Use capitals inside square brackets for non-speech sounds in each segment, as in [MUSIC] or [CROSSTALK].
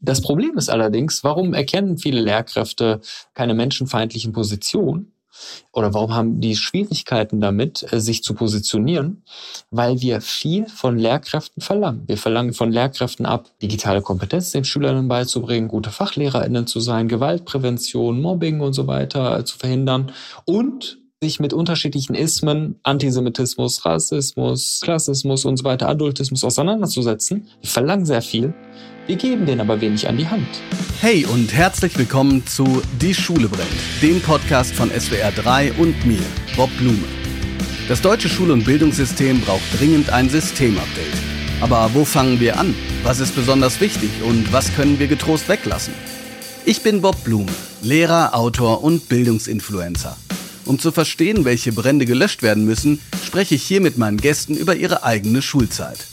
Das Problem ist allerdings, warum erkennen viele Lehrkräfte keine menschenfeindlichen Positionen? Oder warum haben die Schwierigkeiten damit, äh, sich zu positionieren? Weil wir viel von Lehrkräften verlangen. Wir verlangen von Lehrkräften ab, digitale Kompetenz den Schülerinnen beizubringen, gute FachlehrerInnen zu sein, Gewaltprävention, Mobbing und so weiter äh, zu verhindern und sich mit unterschiedlichen Ismen, Antisemitismus, Rassismus, Klassismus und so weiter, Adultismus auseinanderzusetzen. Wir verlangen sehr viel. Wir geben den aber wenig an die Hand. Hey und herzlich willkommen zu Die Schule brennt, dem Podcast von SWR 3 und mir, Bob Blume. Das deutsche Schul- und Bildungssystem braucht dringend ein Systemupdate. Aber wo fangen wir an? Was ist besonders wichtig und was können wir getrost weglassen? Ich bin Bob Blume, Lehrer, Autor und Bildungsinfluencer. Um zu verstehen, welche Brände gelöscht werden müssen, spreche ich hier mit meinen Gästen über ihre eigene Schulzeit.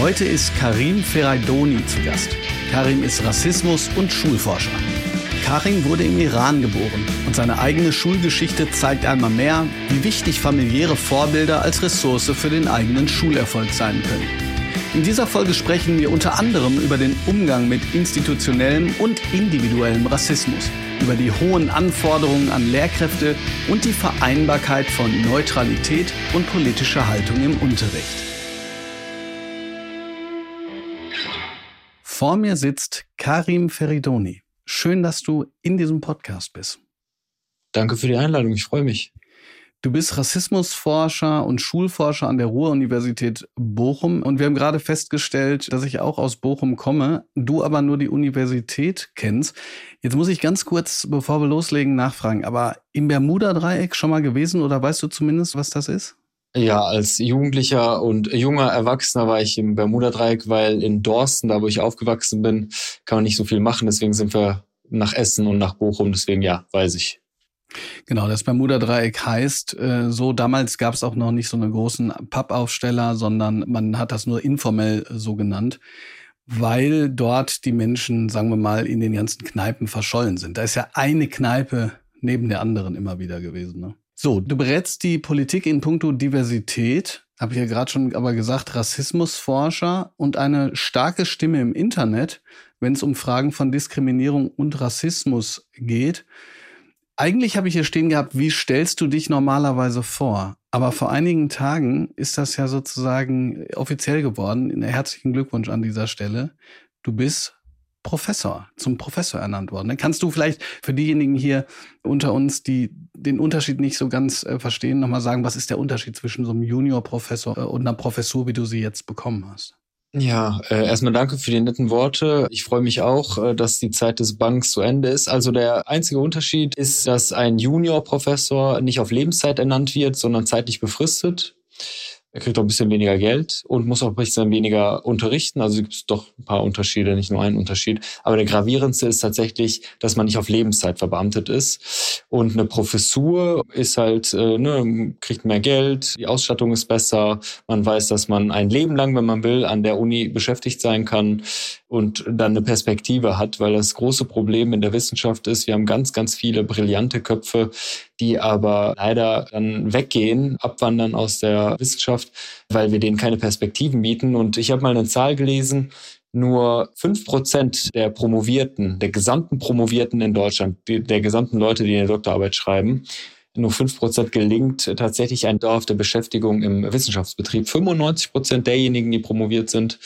Heute ist Karim Feraidoni zu Gast. Karim ist Rassismus- und Schulforscher. Karim wurde im Iran geboren und seine eigene Schulgeschichte zeigt einmal mehr, wie wichtig familiäre Vorbilder als Ressource für den eigenen Schulerfolg sein können. In dieser Folge sprechen wir unter anderem über den Umgang mit institutionellem und individuellem Rassismus, über die hohen Anforderungen an Lehrkräfte und die Vereinbarkeit von Neutralität und politischer Haltung im Unterricht. Vor mir sitzt Karim Feridoni. Schön, dass du in diesem Podcast bist. Danke für die Einladung, ich freue mich. Du bist Rassismusforscher und Schulforscher an der Ruhr-Universität Bochum und wir haben gerade festgestellt, dass ich auch aus Bochum komme, du aber nur die Universität kennst. Jetzt muss ich ganz kurz, bevor wir loslegen, nachfragen, aber im Bermuda-Dreieck schon mal gewesen oder weißt du zumindest, was das ist? Ja, als Jugendlicher und junger Erwachsener war ich im Bermuda-Dreieck, weil in Dorsten, da wo ich aufgewachsen bin, kann man nicht so viel machen. Deswegen sind wir nach Essen und nach Bochum. Deswegen ja, weiß ich. Genau, das Bermuda-Dreieck heißt äh, so, damals gab es auch noch nicht so einen großen Pappaufsteller, sondern man hat das nur informell so genannt, weil dort die Menschen, sagen wir mal, in den ganzen Kneipen verschollen sind. Da ist ja eine Kneipe neben der anderen immer wieder gewesen. Ne? So, du berätst die Politik in puncto Diversität, habe ich ja gerade schon aber gesagt, Rassismusforscher und eine starke Stimme im Internet, wenn es um Fragen von Diskriminierung und Rassismus geht. Eigentlich habe ich hier stehen gehabt, wie stellst du dich normalerweise vor? Aber vor einigen Tagen ist das ja sozusagen offiziell geworden. Herzlichen Glückwunsch an dieser Stelle. Du bist Professor, zum Professor ernannt worden. Kannst du vielleicht für diejenigen hier unter uns, die den Unterschied nicht so ganz äh, verstehen, nochmal sagen, was ist der Unterschied zwischen so einem Juniorprofessor äh, und einer Professur, wie du sie jetzt bekommen hast? Ja, äh, erstmal danke für die netten Worte. Ich freue mich auch, äh, dass die Zeit des Banks zu Ende ist. Also der einzige Unterschied ist, dass ein Juniorprofessor nicht auf Lebenszeit ernannt wird, sondern zeitlich befristet. Er kriegt auch ein bisschen weniger Geld und muss auch ein bisschen weniger unterrichten. Also gibt es doch ein paar Unterschiede, nicht nur einen Unterschied. Aber der gravierendste ist tatsächlich, dass man nicht auf Lebenszeit verbeamtet ist. Und eine Professur ist halt, äh, ne, kriegt mehr Geld, die Ausstattung ist besser, man weiß, dass man ein Leben lang, wenn man will, an der Uni beschäftigt sein kann und dann eine Perspektive hat, weil das große Problem in der Wissenschaft ist, wir haben ganz, ganz viele brillante Köpfe, die aber leider dann weggehen, abwandern aus der Wissenschaft, weil wir denen keine Perspektiven bieten. Und ich habe mal eine Zahl gelesen, nur fünf Prozent der Promovierten, der gesamten Promovierten in Deutschland, der gesamten Leute, die eine Doktorarbeit schreiben, nur fünf Prozent gelingt tatsächlich eine dauerhafte Beschäftigung im Wissenschaftsbetrieb. 95 Prozent derjenigen, die promoviert sind,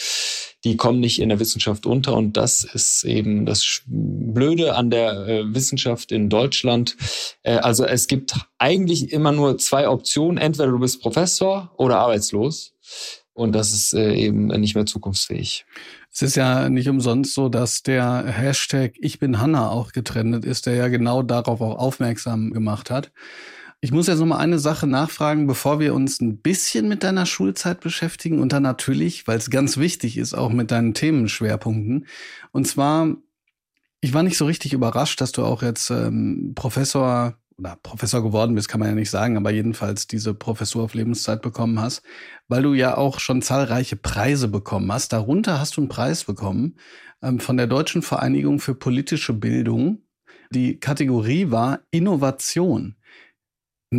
die kommen nicht in der Wissenschaft unter. Und das ist eben das Blöde an der äh, Wissenschaft in Deutschland. Äh, also es gibt eigentlich immer nur zwei Optionen. Entweder du bist Professor oder arbeitslos. Und das ist äh, eben nicht mehr zukunftsfähig. Es ist ja nicht umsonst so, dass der Hashtag Ich bin Hanna auch getrennt ist, der ja genau darauf auch aufmerksam gemacht hat. Ich muss jetzt noch mal eine Sache nachfragen, bevor wir uns ein bisschen mit deiner Schulzeit beschäftigen und dann natürlich, weil es ganz wichtig ist, auch mit deinen Themenschwerpunkten. Und zwar, ich war nicht so richtig überrascht, dass du auch jetzt ähm, Professor oder Professor geworden bist, kann man ja nicht sagen, aber jedenfalls diese Professur auf Lebenszeit bekommen hast, weil du ja auch schon zahlreiche Preise bekommen hast. Darunter hast du einen Preis bekommen ähm, von der Deutschen Vereinigung für politische Bildung. Die Kategorie war Innovation.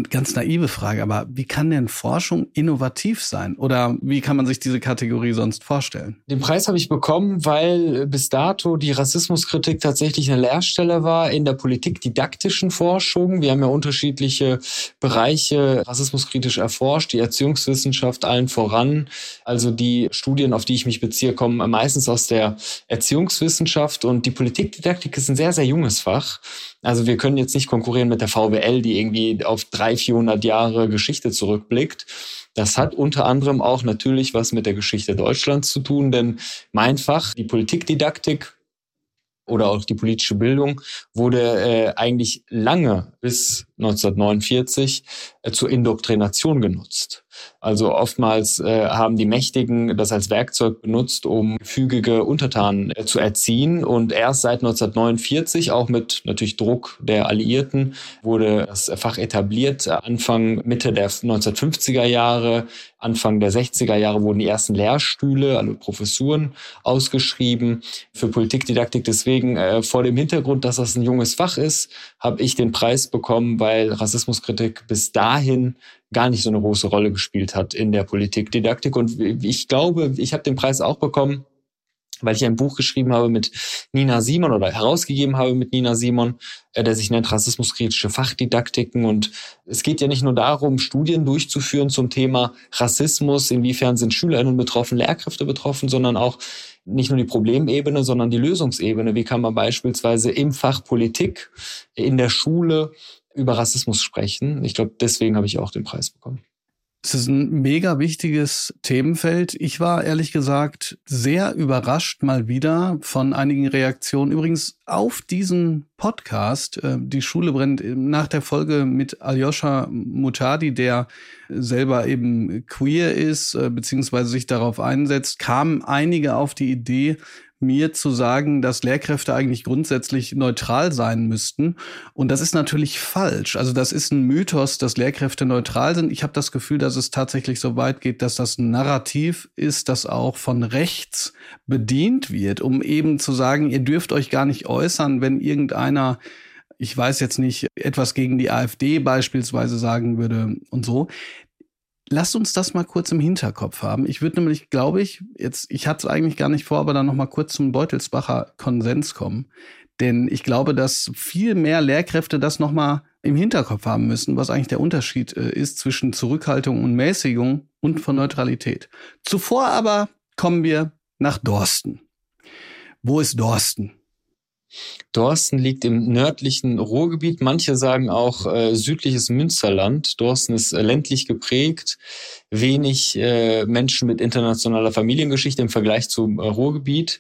Ganz naive Frage, aber wie kann denn Forschung innovativ sein? Oder wie kann man sich diese Kategorie sonst vorstellen? Den Preis habe ich bekommen, weil bis dato die Rassismuskritik tatsächlich eine Lehrstelle war in der politikdidaktischen Forschung. Wir haben ja unterschiedliche Bereiche rassismuskritisch erforscht, die Erziehungswissenschaft allen voran. Also die Studien, auf die ich mich beziehe, kommen meistens aus der Erziehungswissenschaft und die Politikdidaktik ist ein sehr, sehr junges Fach. Also wir können jetzt nicht konkurrieren mit der VWL, die irgendwie auf drei, 400 Jahre Geschichte zurückblickt. Das hat unter anderem auch natürlich was mit der Geschichte Deutschlands zu tun, denn mein Fach, die Politikdidaktik, oder auch die politische Bildung wurde äh, eigentlich lange bis 1949 äh, zur Indoktrination genutzt. Also oftmals äh, haben die Mächtigen das als Werkzeug benutzt, um gefügige Untertanen äh, zu erziehen. Und erst seit 1949, auch mit natürlich Druck der Alliierten, wurde das Fach etabliert. Anfang, Mitte der 1950er Jahre, Anfang der 60er Jahre wurden die ersten Lehrstühle, also Professuren, ausgeschrieben für Politikdidaktik. Deswegen äh, vor dem Hintergrund, dass das ein junges Fach ist, habe ich den Preis bekommen, weil Rassismuskritik bis dahin gar nicht so eine große Rolle gespielt hat in der Politikdidaktik. Und ich glaube, ich habe den Preis auch bekommen, weil ich ein Buch geschrieben habe mit Nina Simon oder herausgegeben habe mit Nina Simon, äh, der sich nennt Rassismuskritische Fachdidaktiken. Und es geht ja nicht nur darum, Studien durchzuführen zum Thema Rassismus, inwiefern sind SchülerInnen betroffen, Lehrkräfte betroffen, sondern auch nicht nur die Problemebene, sondern die Lösungsebene. Wie kann man beispielsweise im Fach Politik, in der Schule über Rassismus sprechen. Ich glaube, deswegen habe ich auch den Preis bekommen. Es ist ein mega wichtiges Themenfeld. Ich war ehrlich gesagt sehr überrascht mal wieder von einigen Reaktionen. Übrigens auf diesen Podcast, äh, Die Schule brennt, nach der Folge mit Aljoscha Mutadi, der selber eben queer ist, äh, beziehungsweise sich darauf einsetzt, kamen einige auf die Idee, mir zu sagen, dass Lehrkräfte eigentlich grundsätzlich neutral sein müssten. Und das ist natürlich falsch. Also das ist ein Mythos, dass Lehrkräfte neutral sind. Ich habe das Gefühl, dass es tatsächlich so weit geht, dass das ein Narrativ ist, das auch von rechts bedient wird, um eben zu sagen, ihr dürft euch gar nicht äußern, wenn irgendeiner ich weiß jetzt nicht, etwas gegen die AfD beispielsweise sagen würde und so. Lasst uns das mal kurz im Hinterkopf haben. Ich würde nämlich, glaube ich, jetzt, ich hatte es eigentlich gar nicht vor, aber dann noch mal kurz zum Beutelsbacher Konsens kommen. Denn ich glaube, dass viel mehr Lehrkräfte das noch mal im Hinterkopf haben müssen, was eigentlich der Unterschied äh, ist zwischen Zurückhaltung und Mäßigung und von Neutralität. Zuvor aber kommen wir nach Dorsten. Wo ist Dorsten? Dorsten liegt im nördlichen Ruhrgebiet. Manche sagen auch äh, südliches Münsterland. Dorsten ist äh, ländlich geprägt, wenig äh, Menschen mit internationaler Familiengeschichte im Vergleich zum äh, Ruhrgebiet.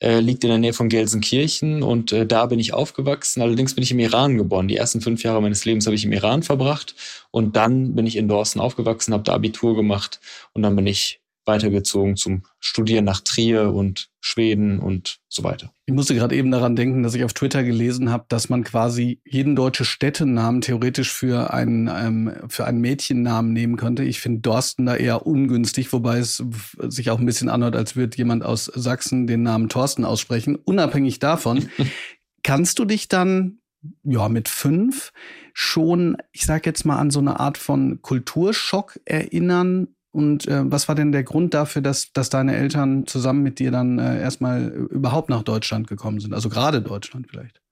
Äh, liegt in der Nähe von Gelsenkirchen und äh, da bin ich aufgewachsen. Allerdings bin ich im Iran geboren. Die ersten fünf Jahre meines Lebens habe ich im Iran verbracht und dann bin ich in Dorsten aufgewachsen, habe da Abitur gemacht und dann bin ich weitergezogen zum Studieren nach Trier und Schweden und so weiter. Ich musste gerade eben daran denken, dass ich auf Twitter gelesen habe, dass man quasi jeden deutsche Städtenamen theoretisch für einen, ähm, für einen Mädchennamen nehmen könnte. Ich finde Dorsten da eher ungünstig, wobei es sich auch ein bisschen anhört, als würde jemand aus Sachsen den Namen Thorsten aussprechen. Unabhängig davon, [LAUGHS] kannst du dich dann ja mit fünf schon, ich sag jetzt mal, an so eine Art von Kulturschock erinnern, und äh, was war denn der Grund dafür, dass, dass deine Eltern zusammen mit dir dann äh, erstmal überhaupt nach Deutschland gekommen sind? Also gerade Deutschland vielleicht?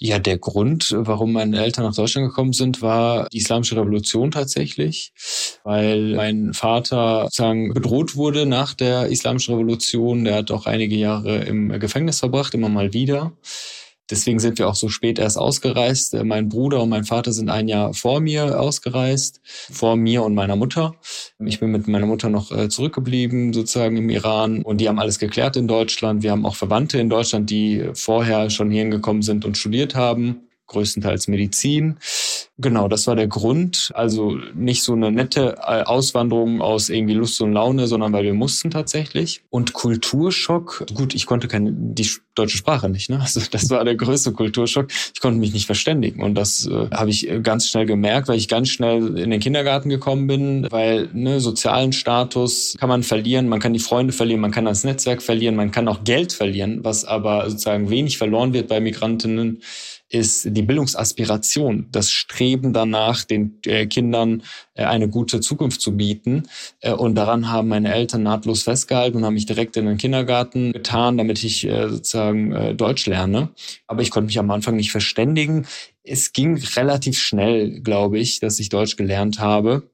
Ja, der Grund, warum meine Eltern nach Deutschland gekommen sind, war die Islamische Revolution tatsächlich, weil mein Vater sozusagen bedroht wurde nach der Islamischen Revolution. Der hat auch einige Jahre im Gefängnis verbracht, immer mal wieder. Deswegen sind wir auch so spät erst ausgereist. Äh, mein Bruder und mein Vater sind ein Jahr vor mir ausgereist, vor mir und meiner Mutter. Ich bin mit meiner Mutter noch äh, zurückgeblieben, sozusagen im Iran. Und die haben alles geklärt in Deutschland. Wir haben auch Verwandte in Deutschland, die vorher schon hierhin gekommen sind und studiert haben größtenteils Medizin. Genau, das war der Grund. Also nicht so eine nette äh, Auswanderung aus irgendwie Lust und Laune, sondern weil wir mussten tatsächlich. Und Kulturschock, gut, ich konnte keine, die deutsche Sprache nicht, ne? [LAUGHS] Also das war der größte Kulturschock. Ich konnte mich nicht verständigen. Und das äh, habe ich ganz schnell gemerkt, weil ich ganz schnell in den Kindergarten gekommen bin, weil ne, sozialen Status kann man verlieren, man kann die Freunde verlieren, man kann das Netzwerk verlieren, man kann auch Geld verlieren, was aber sozusagen wenig verloren wird bei Migrantinnen ist die Bildungsaspiration, das Streben danach, den äh, Kindern äh, eine gute Zukunft zu bieten. Äh, und daran haben meine Eltern nahtlos festgehalten und haben mich direkt in den Kindergarten getan, damit ich äh, sozusagen äh, Deutsch lerne. Aber ich konnte mich am Anfang nicht verständigen. Es ging relativ schnell, glaube ich, dass ich Deutsch gelernt habe.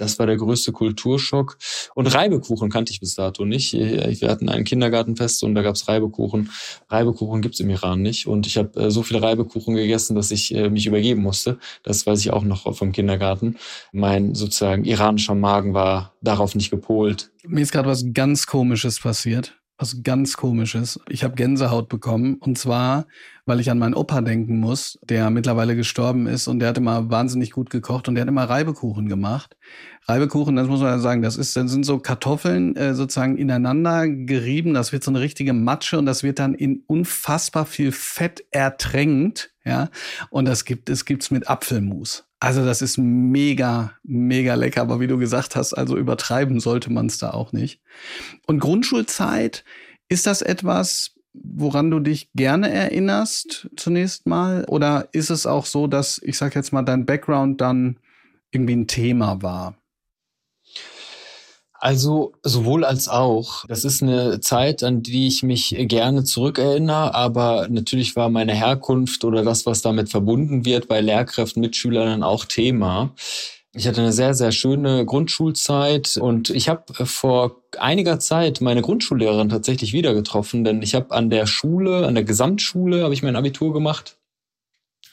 Das war der größte Kulturschock. Und Reibekuchen kannte ich bis dato nicht. Wir hatten ein Kindergartenfest und da gab's Reibekuchen. Reibekuchen gibt's im Iran nicht. Und ich habe äh, so viele Reibekuchen gegessen, dass ich äh, mich übergeben musste. Das weiß ich auch noch vom Kindergarten. Mein sozusagen iranischer Magen war darauf nicht gepolt. Mir ist gerade was ganz Komisches passiert was ganz komisches. Ich habe Gänsehaut bekommen und zwar, weil ich an meinen Opa denken muss, der mittlerweile gestorben ist und der hat immer wahnsinnig gut gekocht und der hat immer Reibekuchen gemacht. Reibekuchen, das muss man ja sagen, das ist, das sind so Kartoffeln äh, sozusagen ineinander gerieben, das wird so eine richtige Matsche und das wird dann in unfassbar viel Fett ertränkt, ja. Und das gibt es gibt's mit Apfelmus. Also das ist mega, mega lecker. Aber wie du gesagt hast, also übertreiben sollte man es da auch nicht. Und Grundschulzeit, ist das etwas, woran du dich gerne erinnerst zunächst mal? Oder ist es auch so, dass, ich sag jetzt mal, dein Background dann irgendwie ein Thema war? Also sowohl als auch. Das ist eine Zeit, an die ich mich gerne zurückerinnere, aber natürlich war meine Herkunft oder das, was damit verbunden wird, bei Lehrkräften, Mitschülern auch Thema. Ich hatte eine sehr, sehr schöne Grundschulzeit und ich habe vor einiger Zeit meine Grundschullehrerin tatsächlich wieder getroffen, denn ich habe an der Schule, an der Gesamtschule, habe ich mein Abitur gemacht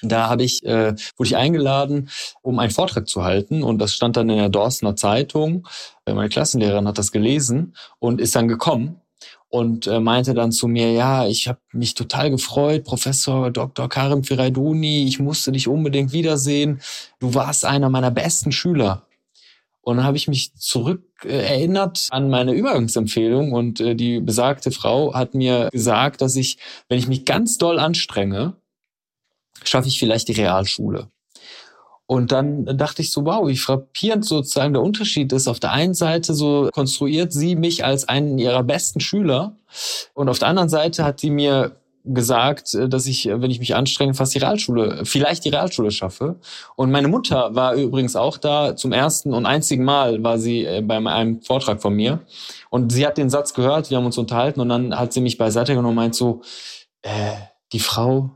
da habe ich, äh, wurde ich eingeladen, um einen Vortrag zu halten und das stand dann in der Dorstener Zeitung. Äh, meine Klassenlehrerin hat das gelesen und ist dann gekommen und äh, meinte dann zu mir, ja, ich habe mich total gefreut, Professor Dr. Karim Firaiduni, ich musste dich unbedingt wiedersehen. Du warst einer meiner besten Schüler. Und dann habe ich mich zurück äh, erinnert an meine Übergangsempfehlung und äh, die besagte Frau hat mir gesagt, dass ich, wenn ich mich ganz doll anstrenge, schaffe ich vielleicht die Realschule. Und dann dachte ich so, wow, wie frappierend sozusagen der Unterschied ist. Auf der einen Seite so konstruiert sie mich als einen ihrer besten Schüler und auf der anderen Seite hat sie mir gesagt, dass ich, wenn ich mich anstrenge, fast die Realschule, vielleicht die Realschule schaffe. Und meine Mutter war übrigens auch da. Zum ersten und einzigen Mal war sie äh, bei einem Vortrag von mir. Und sie hat den Satz gehört, wir haben uns unterhalten und dann hat sie mich beiseite genommen und meint so, äh, die Frau,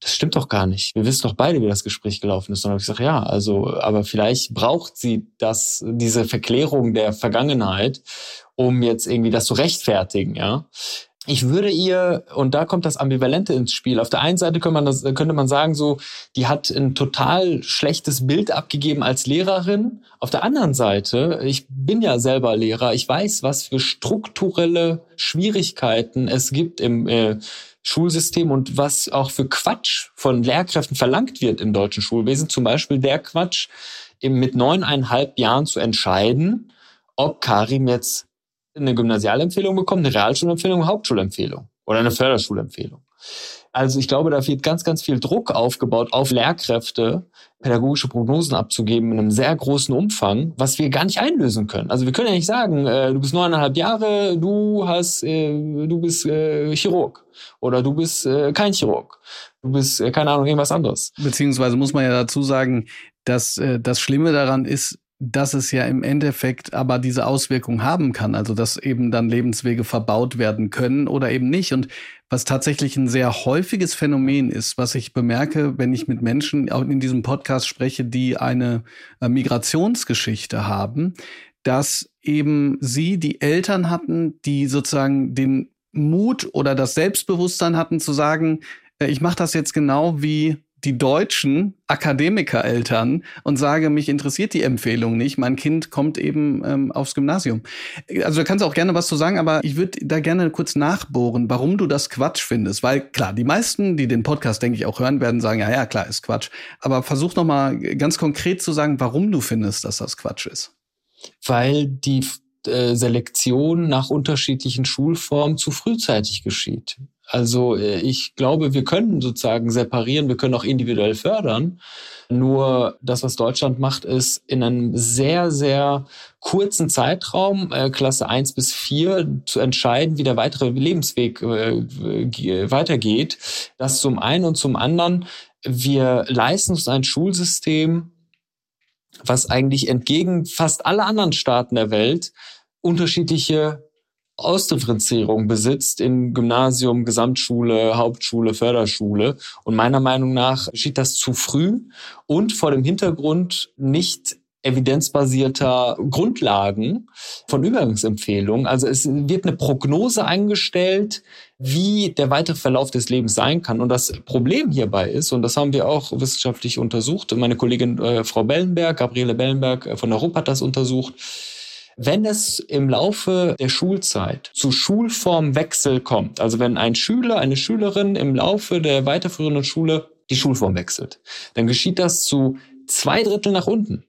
das stimmt doch gar nicht. Wir wissen doch beide, wie das Gespräch gelaufen ist. Und dann habe ich gesagt, ja, also, aber vielleicht braucht sie das, diese Verklärung der Vergangenheit, um jetzt irgendwie das zu rechtfertigen, ja. Ich würde ihr, und da kommt das Ambivalente ins Spiel. Auf der einen Seite könnte man, das, könnte man sagen, so, die hat ein total schlechtes Bild abgegeben als Lehrerin. Auf der anderen Seite, ich bin ja selber Lehrer, ich weiß, was für strukturelle Schwierigkeiten es gibt im äh, Schulsystem und was auch für Quatsch von Lehrkräften verlangt wird im deutschen Schulwesen. Zum Beispiel der Quatsch, eben mit neuneinhalb Jahren zu entscheiden, ob Karim jetzt eine Gymnasialempfehlung bekommt, eine Realschulempfehlung, eine Hauptschulempfehlung oder eine Förderschulempfehlung. Also ich glaube, da wird ganz, ganz viel Druck aufgebaut auf Lehrkräfte, pädagogische Prognosen abzugeben in einem sehr großen Umfang, was wir gar nicht einlösen können. Also wir können ja nicht sagen, äh, du bist neuneinhalb Jahre, du hast, äh, du bist äh, Chirurg oder du bist äh, kein Chirurg, du bist äh, keine Ahnung irgendwas anderes. Beziehungsweise muss man ja dazu sagen, dass äh, das Schlimme daran ist, dass es ja im Endeffekt aber diese Auswirkung haben kann, also dass eben dann Lebenswege verbaut werden können oder eben nicht. Und was tatsächlich ein sehr häufiges Phänomen ist, was ich bemerke, wenn ich mit Menschen auch in diesem Podcast spreche, die eine äh, Migrationsgeschichte haben, dass eben sie die Eltern hatten, die sozusagen den Mut oder das Selbstbewusstsein hatten zu sagen, äh, ich mache das jetzt genau wie die deutschen Akademikereltern und sage, mich interessiert die Empfehlung nicht, mein Kind kommt eben ähm, aufs Gymnasium. Also da kannst du auch gerne was zu sagen, aber ich würde da gerne kurz nachbohren, warum du das Quatsch findest. Weil klar, die meisten, die den Podcast, denke ich, auch hören werden, sagen, ja, ja, klar, ist Quatsch. Aber versuch noch mal ganz konkret zu sagen, warum du findest, dass das Quatsch ist. Weil die äh, Selektion nach unterschiedlichen Schulformen zu frühzeitig geschieht. Also äh, ich glaube, wir können sozusagen separieren, wir können auch individuell fördern. Nur das, was Deutschland macht, ist in einem sehr, sehr kurzen Zeitraum, äh, Klasse 1 bis 4, zu entscheiden, wie der weitere Lebensweg äh, weitergeht. Das zum einen und zum anderen, wir leisten uns ein Schulsystem, was eigentlich entgegen fast aller anderen Staaten der Welt unterschiedliche Ausdifferenzierung besitzt in Gymnasium, Gesamtschule, Hauptschule, Förderschule. Und meiner Meinung nach geschieht das zu früh und vor dem Hintergrund nicht evidenzbasierter Grundlagen von Übergangsempfehlungen. Also es wird eine Prognose eingestellt, wie der weitere Verlauf des Lebens sein kann. Und das Problem hierbei ist, und das haben wir auch wissenschaftlich untersucht, meine Kollegin äh, Frau Bellenberg, Gabriele Bellenberg äh, von der RUP hat das untersucht, wenn es im Laufe der Schulzeit zu Schulformwechsel kommt, also wenn ein Schüler, eine Schülerin im Laufe der weiterführenden Schule die Schulform wechselt, dann geschieht das zu zwei Drittel nach unten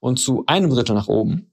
und zu einem Drittel nach oben.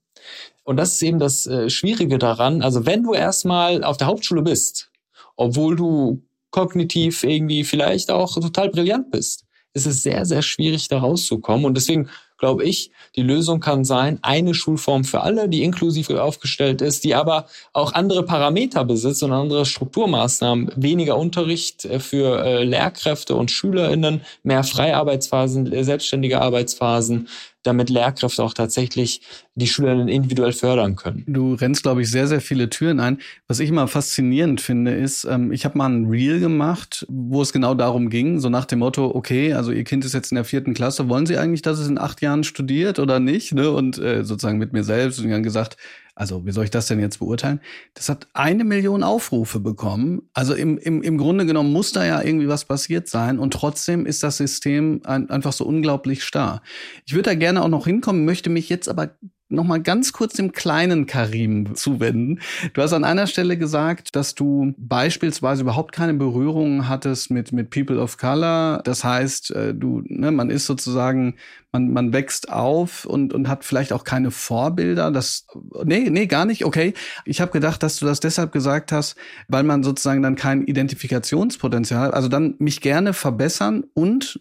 Und das ist eben das äh, Schwierige daran. Also wenn du erstmal auf der Hauptschule bist, obwohl du kognitiv irgendwie vielleicht auch total brillant bist, ist es sehr, sehr schwierig, da rauszukommen. Und deswegen glaube ich, die Lösung kann sein, eine Schulform für alle, die inklusiv aufgestellt ist, die aber auch andere Parameter besitzt und andere Strukturmaßnahmen, weniger Unterricht äh, für äh, Lehrkräfte und SchülerInnen, mehr Freiarbeitsphasen, selbstständige Arbeitsphasen, damit Lehrkräfte auch tatsächlich die Schülerinnen individuell fördern können. Du rennst, glaube ich, sehr, sehr viele Türen ein. Was ich immer faszinierend finde, ist, ähm, ich habe mal ein Reel gemacht, wo es genau darum ging, so nach dem Motto, okay, also ihr Kind ist jetzt in der vierten Klasse, wollen Sie eigentlich, dass es in acht Jahren studiert oder nicht? Ne? Und äh, sozusagen mit mir selbst und dann gesagt, also wie soll ich das denn jetzt beurteilen? Das hat eine Million Aufrufe bekommen. Also im, im, im Grunde genommen muss da ja irgendwie was passiert sein und trotzdem ist das System ein, einfach so unglaublich starr. Ich würde da gerne auch noch hinkommen, möchte mich jetzt aber noch mal ganz kurz dem kleinen Karim zuwenden. Du hast an einer Stelle gesagt, dass du beispielsweise überhaupt keine Berührungen hattest mit mit People of Color. Das heißt, äh, du, ne, man ist sozusagen, man man wächst auf und und hat vielleicht auch keine Vorbilder. Das nee nee gar nicht. Okay, ich habe gedacht, dass du das deshalb gesagt hast, weil man sozusagen dann kein Identifikationspotenzial hat. Also dann mich gerne verbessern und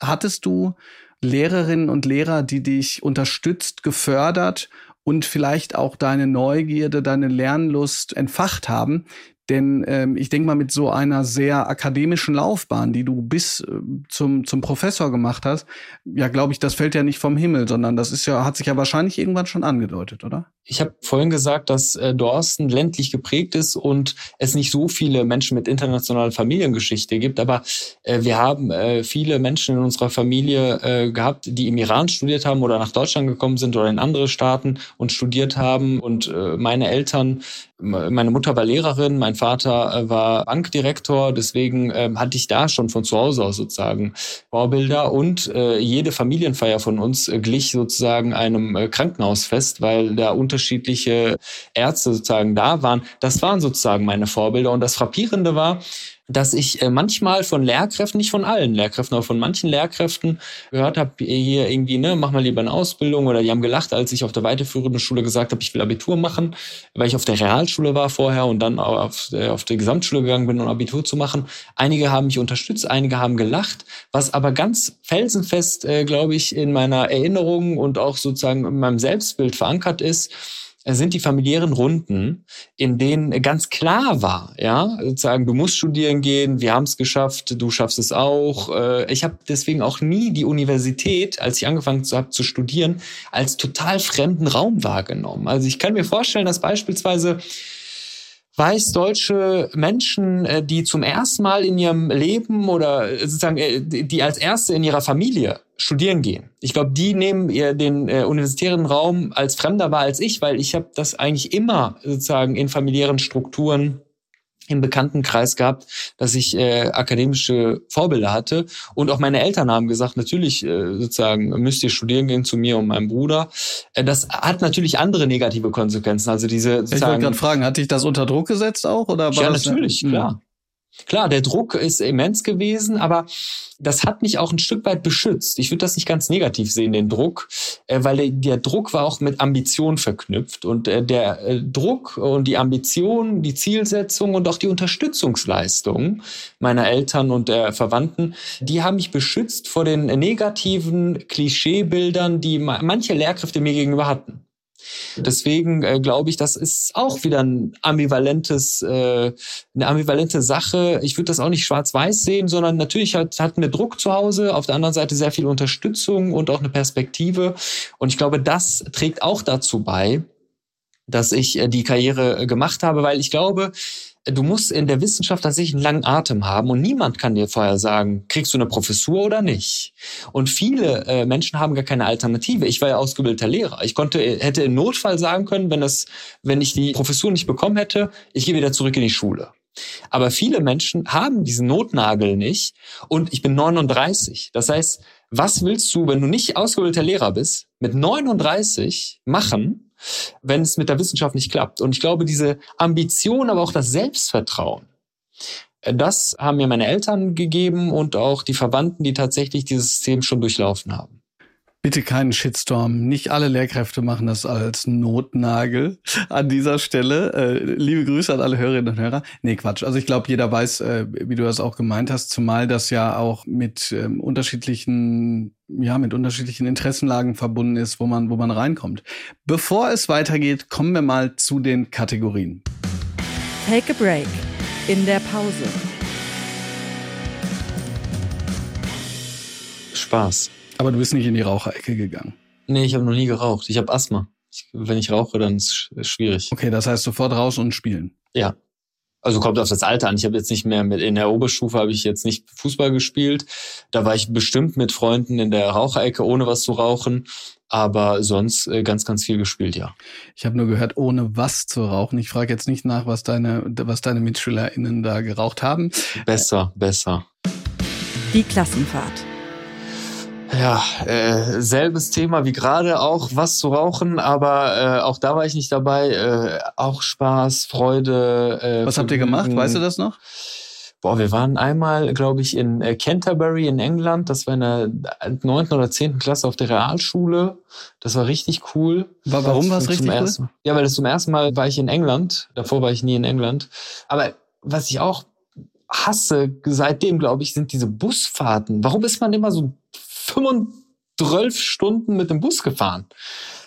hattest du Lehrerinnen und Lehrer, die dich unterstützt, gefördert und vielleicht auch deine Neugierde, deine Lernlust entfacht haben, denn ähm, ich denke mal, mit so einer sehr akademischen Laufbahn, die du bis äh, zum, zum Professor gemacht hast, ja, glaube ich, das fällt ja nicht vom Himmel, sondern das ist ja, hat sich ja wahrscheinlich irgendwann schon angedeutet, oder? Ich habe vorhin gesagt, dass äh, Dorsten ländlich geprägt ist und es nicht so viele Menschen mit internationaler Familiengeschichte gibt, aber äh, wir haben äh, viele Menschen in unserer Familie äh, gehabt, die im Iran studiert haben oder nach Deutschland gekommen sind oder in andere Staaten und studiert haben und äh, meine Eltern meine Mutter war Lehrerin, mein Vater äh, war Bankdirektor, deswegen ähm, hatte ich da schon von zu Hause aus sozusagen Vorbilder und äh, jede Familienfeier von uns äh, glich sozusagen einem äh, Krankenhausfest, weil da unterschiedliche Ärzte sozusagen da waren. Das waren sozusagen meine Vorbilder und das Frappierende war, dass ich äh, manchmal von Lehrkräften, nicht von allen Lehrkräften, aber von manchen Lehrkräften gehört habe, hier irgendwie, ne, mach mal lieber eine Ausbildung oder die haben gelacht, als ich auf der weiterführenden Schule gesagt habe, ich will Abitur machen, weil ich auf der Realschule war vorher und dann auf, äh, auf die Gesamtschule gegangen bin, um Abitur zu machen. Einige haben mich unterstützt, einige haben gelacht, was aber ganz felsenfest, äh, glaube ich, in meiner Erinnerung und auch sozusagen in meinem Selbstbild verankert ist, sind die familiären Runden, in denen ganz klar war, ja, sozusagen, du musst studieren gehen, wir haben es geschafft, du schaffst es auch. Äh, ich habe deswegen auch nie die Universität, als ich angefangen habe zu studieren, als total fremden Raum wahrgenommen. Also ich kann mir vorstellen, dass beispielsweise weißdeutsche Menschen, äh, die zum ersten Mal in ihrem Leben oder sozusagen äh, die als erste in ihrer Familie studieren gehen. Ich glaube, die nehmen ihr den äh, universitären Raum als fremder wahr als ich, weil ich habe das eigentlich immer sozusagen in familiären Strukturen im Bekanntenkreis gehabt, dass ich äh, akademische Vorbilder hatte und auch meine Eltern haben gesagt, natürlich äh, sozusagen müsst ihr studieren gehen zu mir und meinem Bruder. Äh, das hat natürlich andere negative Konsequenzen. Also diese sozusagen, ich wollte gerade fragen, hat dich das unter Druck gesetzt auch oder war ja natürlich klar. Klar, der Druck ist immens gewesen, aber das hat mich auch ein Stück weit beschützt. Ich würde das nicht ganz negativ sehen, den Druck, äh, weil der, Druck war auch mit Ambition verknüpft. Und äh, der äh, Druck und die Ambition, die Zielsetzung und auch die Unterstützungsleistung meiner Eltern und der Verwandten, die haben mich beschützt vor den negativen Klischeebildern, die manche Lehrkräfte mir gegenüber hatten. Deswegen äh, glaube ich, das ist auch wieder ein ambivalentes, äh, eine ambivalente Sache. Ich würde das auch nicht schwarz-weiß sehen, sondern natürlich hat, hatten wir Druck zu Hause, auf der anderen Seite sehr viel Unterstützung und auch eine Perspektive. Und ich glaube, das trägt auch dazu bei, dass ich äh, die Karriere äh, gemacht habe, weil ich glaube, du musst in der Wissenschaft tatsächlich einen langen Atem haben und niemand kann dir vorher sagen, kriegst du eine Professur oder nicht. Und viele äh, Menschen haben gar keine Alternative. Ich war ja ausgebildeter Lehrer. Ich konnte, hätte im Notfall sagen können, wenn das, wenn ich die Professur nicht bekommen hätte, ich gehe wieder zurück in die Schule. Aber viele Menschen haben diesen Notnagel nicht und ich bin 39. Das heißt, was willst du, wenn du nicht ausgebildeter Lehrer bist, mit 39 machen, wenn es mit der Wissenschaft nicht klappt. Und ich glaube, diese Ambition, aber auch das Selbstvertrauen, äh, das haben mir meine Eltern gegeben und auch die Verwandten, die tatsächlich dieses System schon durchlaufen haben. Bitte keinen Shitstorm. Nicht alle Lehrkräfte machen das als Notnagel an dieser Stelle. Äh, liebe Grüße an alle Hörerinnen und Hörer. Nee, Quatsch. Also ich glaube, jeder weiß, äh, wie du das auch gemeint hast, zumal das ja auch mit ähm, unterschiedlichen, ja, mit unterschiedlichen Interessenlagen verbunden ist, wo man, wo man reinkommt. Bevor es weitergeht, kommen wir mal zu den Kategorien. Take a break. In der Pause. Spaß. Aber du bist nicht in die Raucherecke gegangen. Nee, ich habe noch nie geraucht. Ich habe Asthma. Ich, wenn ich rauche, dann ist es schwierig. Okay, das heißt sofort raus und spielen. Ja. Also kommt auf das Alter an. Ich habe jetzt nicht mehr mit in der Oberstufe habe ich jetzt nicht Fußball gespielt. Da war ich bestimmt mit Freunden in der Raucherecke, ohne was zu rauchen. Aber sonst äh, ganz, ganz viel gespielt, ja. Ich habe nur gehört, ohne was zu rauchen. Ich frage jetzt nicht nach, was deine, was deine MitschülerInnen da geraucht haben. Besser, besser. Die Klassenfahrt. Ja, äh, selbes Thema wie gerade, auch was zu rauchen, aber äh, auch da war ich nicht dabei. Äh, auch Spaß, Freude. Äh, was habt ihr gemacht? Weißt du das noch? Boah, wir waren einmal, glaube ich, in äh, Canterbury in England. Das war in der neunten oder zehnten Klasse auf der Realschule. Das war richtig cool. War, warum war es richtig cool? Ersten, ja, weil das zum ersten Mal war ich in England. Davor war ich nie in England. Aber was ich auch hasse seitdem, glaube ich, sind diese Busfahrten. Warum ist man immer so 35 Stunden mit dem Bus gefahren.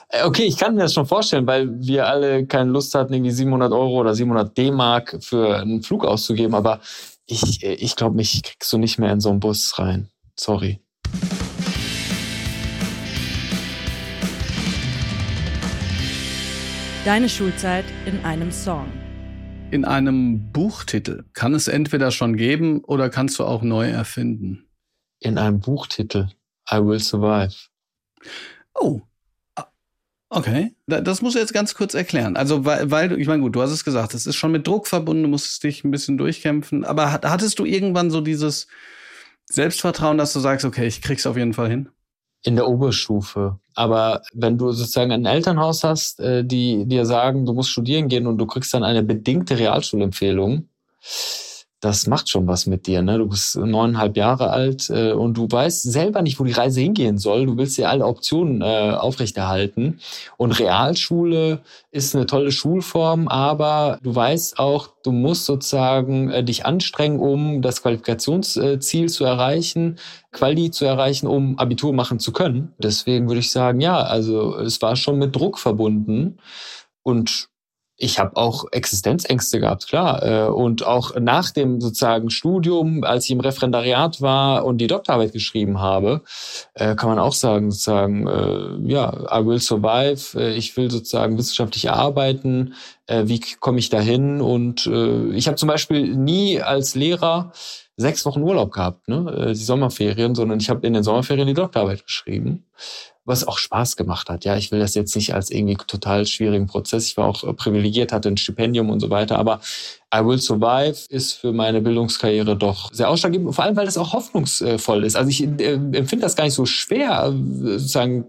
Äh, okay, ich kann mir das schon vorstellen, weil wir alle keine Lust hatten, irgendwie 700 Euro oder 700 D-Mark für einen Flug auszugeben. Aber ich, äh, ich glaube, mich kriegst du nicht mehr in so einen Bus rein. Sorry. Deine Schulzeit in einem Song. In einem Buchtitel kann es entweder schon geben oder kannst du auch neu erfinden. In einem Buchtitel. I will survive. Oh. Ah, okay, das musst du jetzt ganz kurz erklären. Also, weil, weil ich meine, gut, du hast es gesagt, es ist schon mit Druck verbunden, du musstest dich ein bisschen durchkämpfen. Aber hattest du irgendwann so dieses Selbstvertrauen, dass du sagst, okay, ich krieg's auf jeden Fall hin? In der Oberstufe. Aber wenn du sozusagen ein Elternhaus hast, äh, die dir sagen, du musst studieren gehen und du kriegst dann eine bedingte Realschulempfehlung, das macht schon was mit dir. Ne? Du bist neuneinhalb Jahre alt äh, und du weißt selber nicht, wo die Reise hingehen soll. Du willst dir alle Optionen äh, aufrechterhalten. Und Realschule ist eine tolle Schulform, aber du weißt auch, du musst sozusagen äh, dich anstrengen, um das Qualifikationsziel zu erreichen, Quali zu erreichen, um Abitur machen zu können. Deswegen würde ich sagen, ja, also es war schon mit Druck verbunden. Und ich habe auch Existenzängste gehabt, klar. Äh, und auch nach dem sozusagen Studium, als ich im Referendariat war und die Doktorarbeit geschrieben habe, äh, kann man auch sagen, sozusagen, äh, ja, I will survive, ich will sozusagen wissenschaftlich arbeiten, wie komme ich dahin? Und ich habe zum Beispiel nie als Lehrer sechs Wochen Urlaub gehabt, ne, die Sommerferien, sondern ich habe in den Sommerferien die Doktorarbeit geschrieben was auch Spaß gemacht hat. Ja, ich will das jetzt nicht als irgendwie total schwierigen Prozess. Ich war auch äh, privilegiert, hatte ein Stipendium und so weiter. Aber I Will Survive ist für meine Bildungskarriere doch sehr ausschlaggebend, vor allem weil das auch hoffnungsvoll ist. Also ich äh, empfinde das gar nicht so schwer, äh, sozusagen,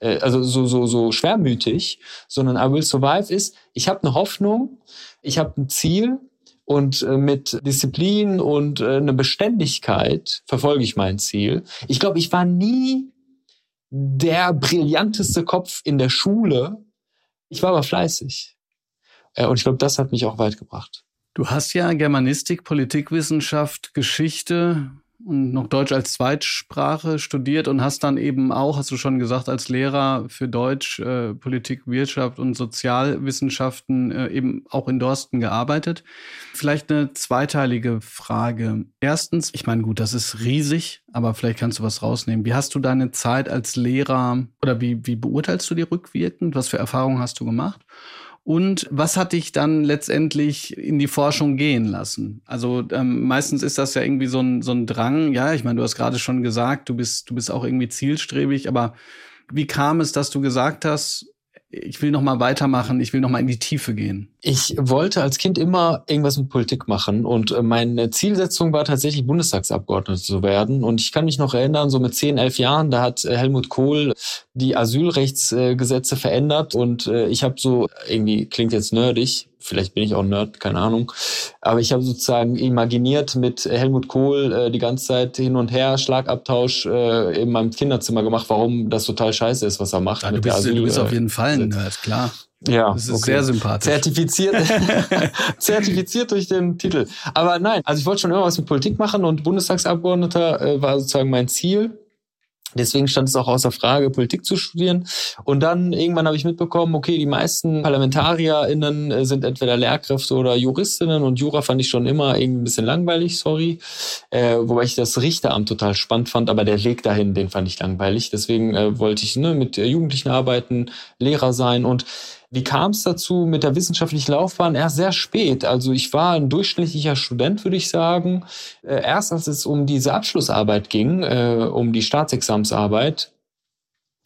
also so, so, so schwermütig, sondern I Will Survive ist, ich habe eine Hoffnung, ich habe ein Ziel und äh, mit Disziplin und äh, eine Beständigkeit verfolge ich mein Ziel. Ich glaube, ich war nie der brillanteste Kopf in der Schule. Ich war aber fleißig. Äh, und ich glaube, das hat mich auch weit gebracht. Du hast ja Germanistik, Politikwissenschaft, Geschichte und noch Deutsch als Zweitsprache studiert und hast dann eben auch, hast du schon gesagt, als Lehrer für Deutsch, äh, Politik, Wirtschaft und Sozialwissenschaften äh, eben auch in Dorsten gearbeitet. Vielleicht eine zweiteilige Frage. Erstens, ich meine, gut, das ist riesig, aber vielleicht kannst du was rausnehmen. Wie hast du deine Zeit als Lehrer oder wie, wie beurteilst du die rückwirkend? Was für Erfahrungen hast du gemacht? Und was hat dich dann letztendlich in die Forschung gehen lassen? Also ähm, meistens ist das ja irgendwie so ein, so ein Drang. Ja, ich meine, du hast gerade schon gesagt, du bist, du bist auch irgendwie zielstrebig, aber wie kam es, dass du gesagt hast, ich will noch mal weitermachen, ich will noch mal in die Tiefe gehen. Ich wollte als Kind immer irgendwas mit Politik machen und äh, meine Zielsetzung war tatsächlich Bundestagsabgeordneter zu werden und ich kann mich noch erinnern, so mit 10, 11 Jahren, da hat äh, Helmut Kohl die Asylrechtsgesetze verändert und äh, ich habe so irgendwie klingt jetzt nerdig, vielleicht bin ich auch Nerd, keine Ahnung. Aber ich habe sozusagen imaginiert mit Helmut Kohl äh, die ganze Zeit hin und her, Schlagabtausch äh, in meinem Kinderzimmer gemacht, warum das total scheiße ist, was er macht. Ja, du, bist, Asyl, du bist auf jeden Fall ein Nerd, klar. Ja, das ist okay. sehr sympathisch. Zertifiziert, [LAUGHS] [LAUGHS] zertifiziert durch den Titel. Aber nein, also ich wollte schon immer was mit Politik machen und Bundestagsabgeordneter äh, war sozusagen mein Ziel. Deswegen stand es auch außer Frage, Politik zu studieren. Und dann irgendwann habe ich mitbekommen, okay, die meisten ParlamentarierInnen äh, sind entweder Lehrkräfte oder Juristinnen und Jura fand ich schon immer irgendwie ein bisschen langweilig, sorry. Äh, wobei ich das Richteramt total spannend fand, aber der Weg dahin, den fand ich langweilig. Deswegen äh, wollte ich ne, mit Jugendlichen arbeiten, Lehrer sein und wie kam es dazu mit der wissenschaftlichen Laufbahn? Erst sehr spät. Also ich war ein durchschnittlicher Student, würde ich sagen. Äh, erst als es um diese Abschlussarbeit ging, äh, um die Staatsexamsarbeit,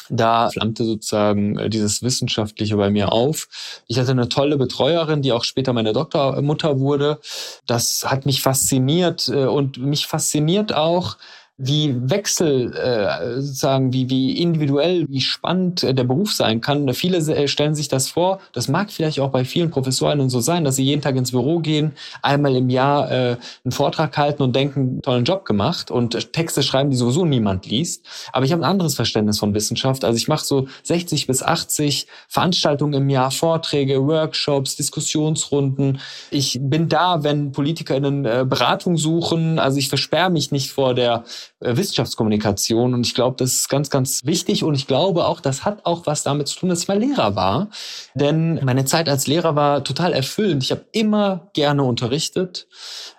da flammte sozusagen äh, dieses Wissenschaftliche bei mir auf. Ich hatte eine tolle Betreuerin, die auch später meine Doktormutter wurde. Das hat mich fasziniert und mich fasziniert auch, wie Wechsel, äh, sagen, wie, wie individuell, wie spannend äh, der Beruf sein kann. Viele äh, stellen sich das vor, das mag vielleicht auch bei vielen Professorinnen so sein, dass sie jeden Tag ins Büro gehen, einmal im Jahr äh, einen Vortrag halten und denken, tollen Job gemacht und Texte schreiben, die sowieso niemand liest. Aber ich habe ein anderes Verständnis von Wissenschaft. Also ich mache so 60 bis 80 Veranstaltungen im Jahr, Vorträge, Workshops, Diskussionsrunden. Ich bin da, wenn PolitikerInnen äh, Beratung suchen. Also ich versperre mich nicht vor der äh, Wissenschaftskommunikation. Und ich glaube, das ist ganz, ganz wichtig. Und ich glaube auch, das hat auch was damit zu tun, dass ich mal Lehrer war. Denn meine Zeit als Lehrer war total erfüllend. Ich habe immer gerne unterrichtet.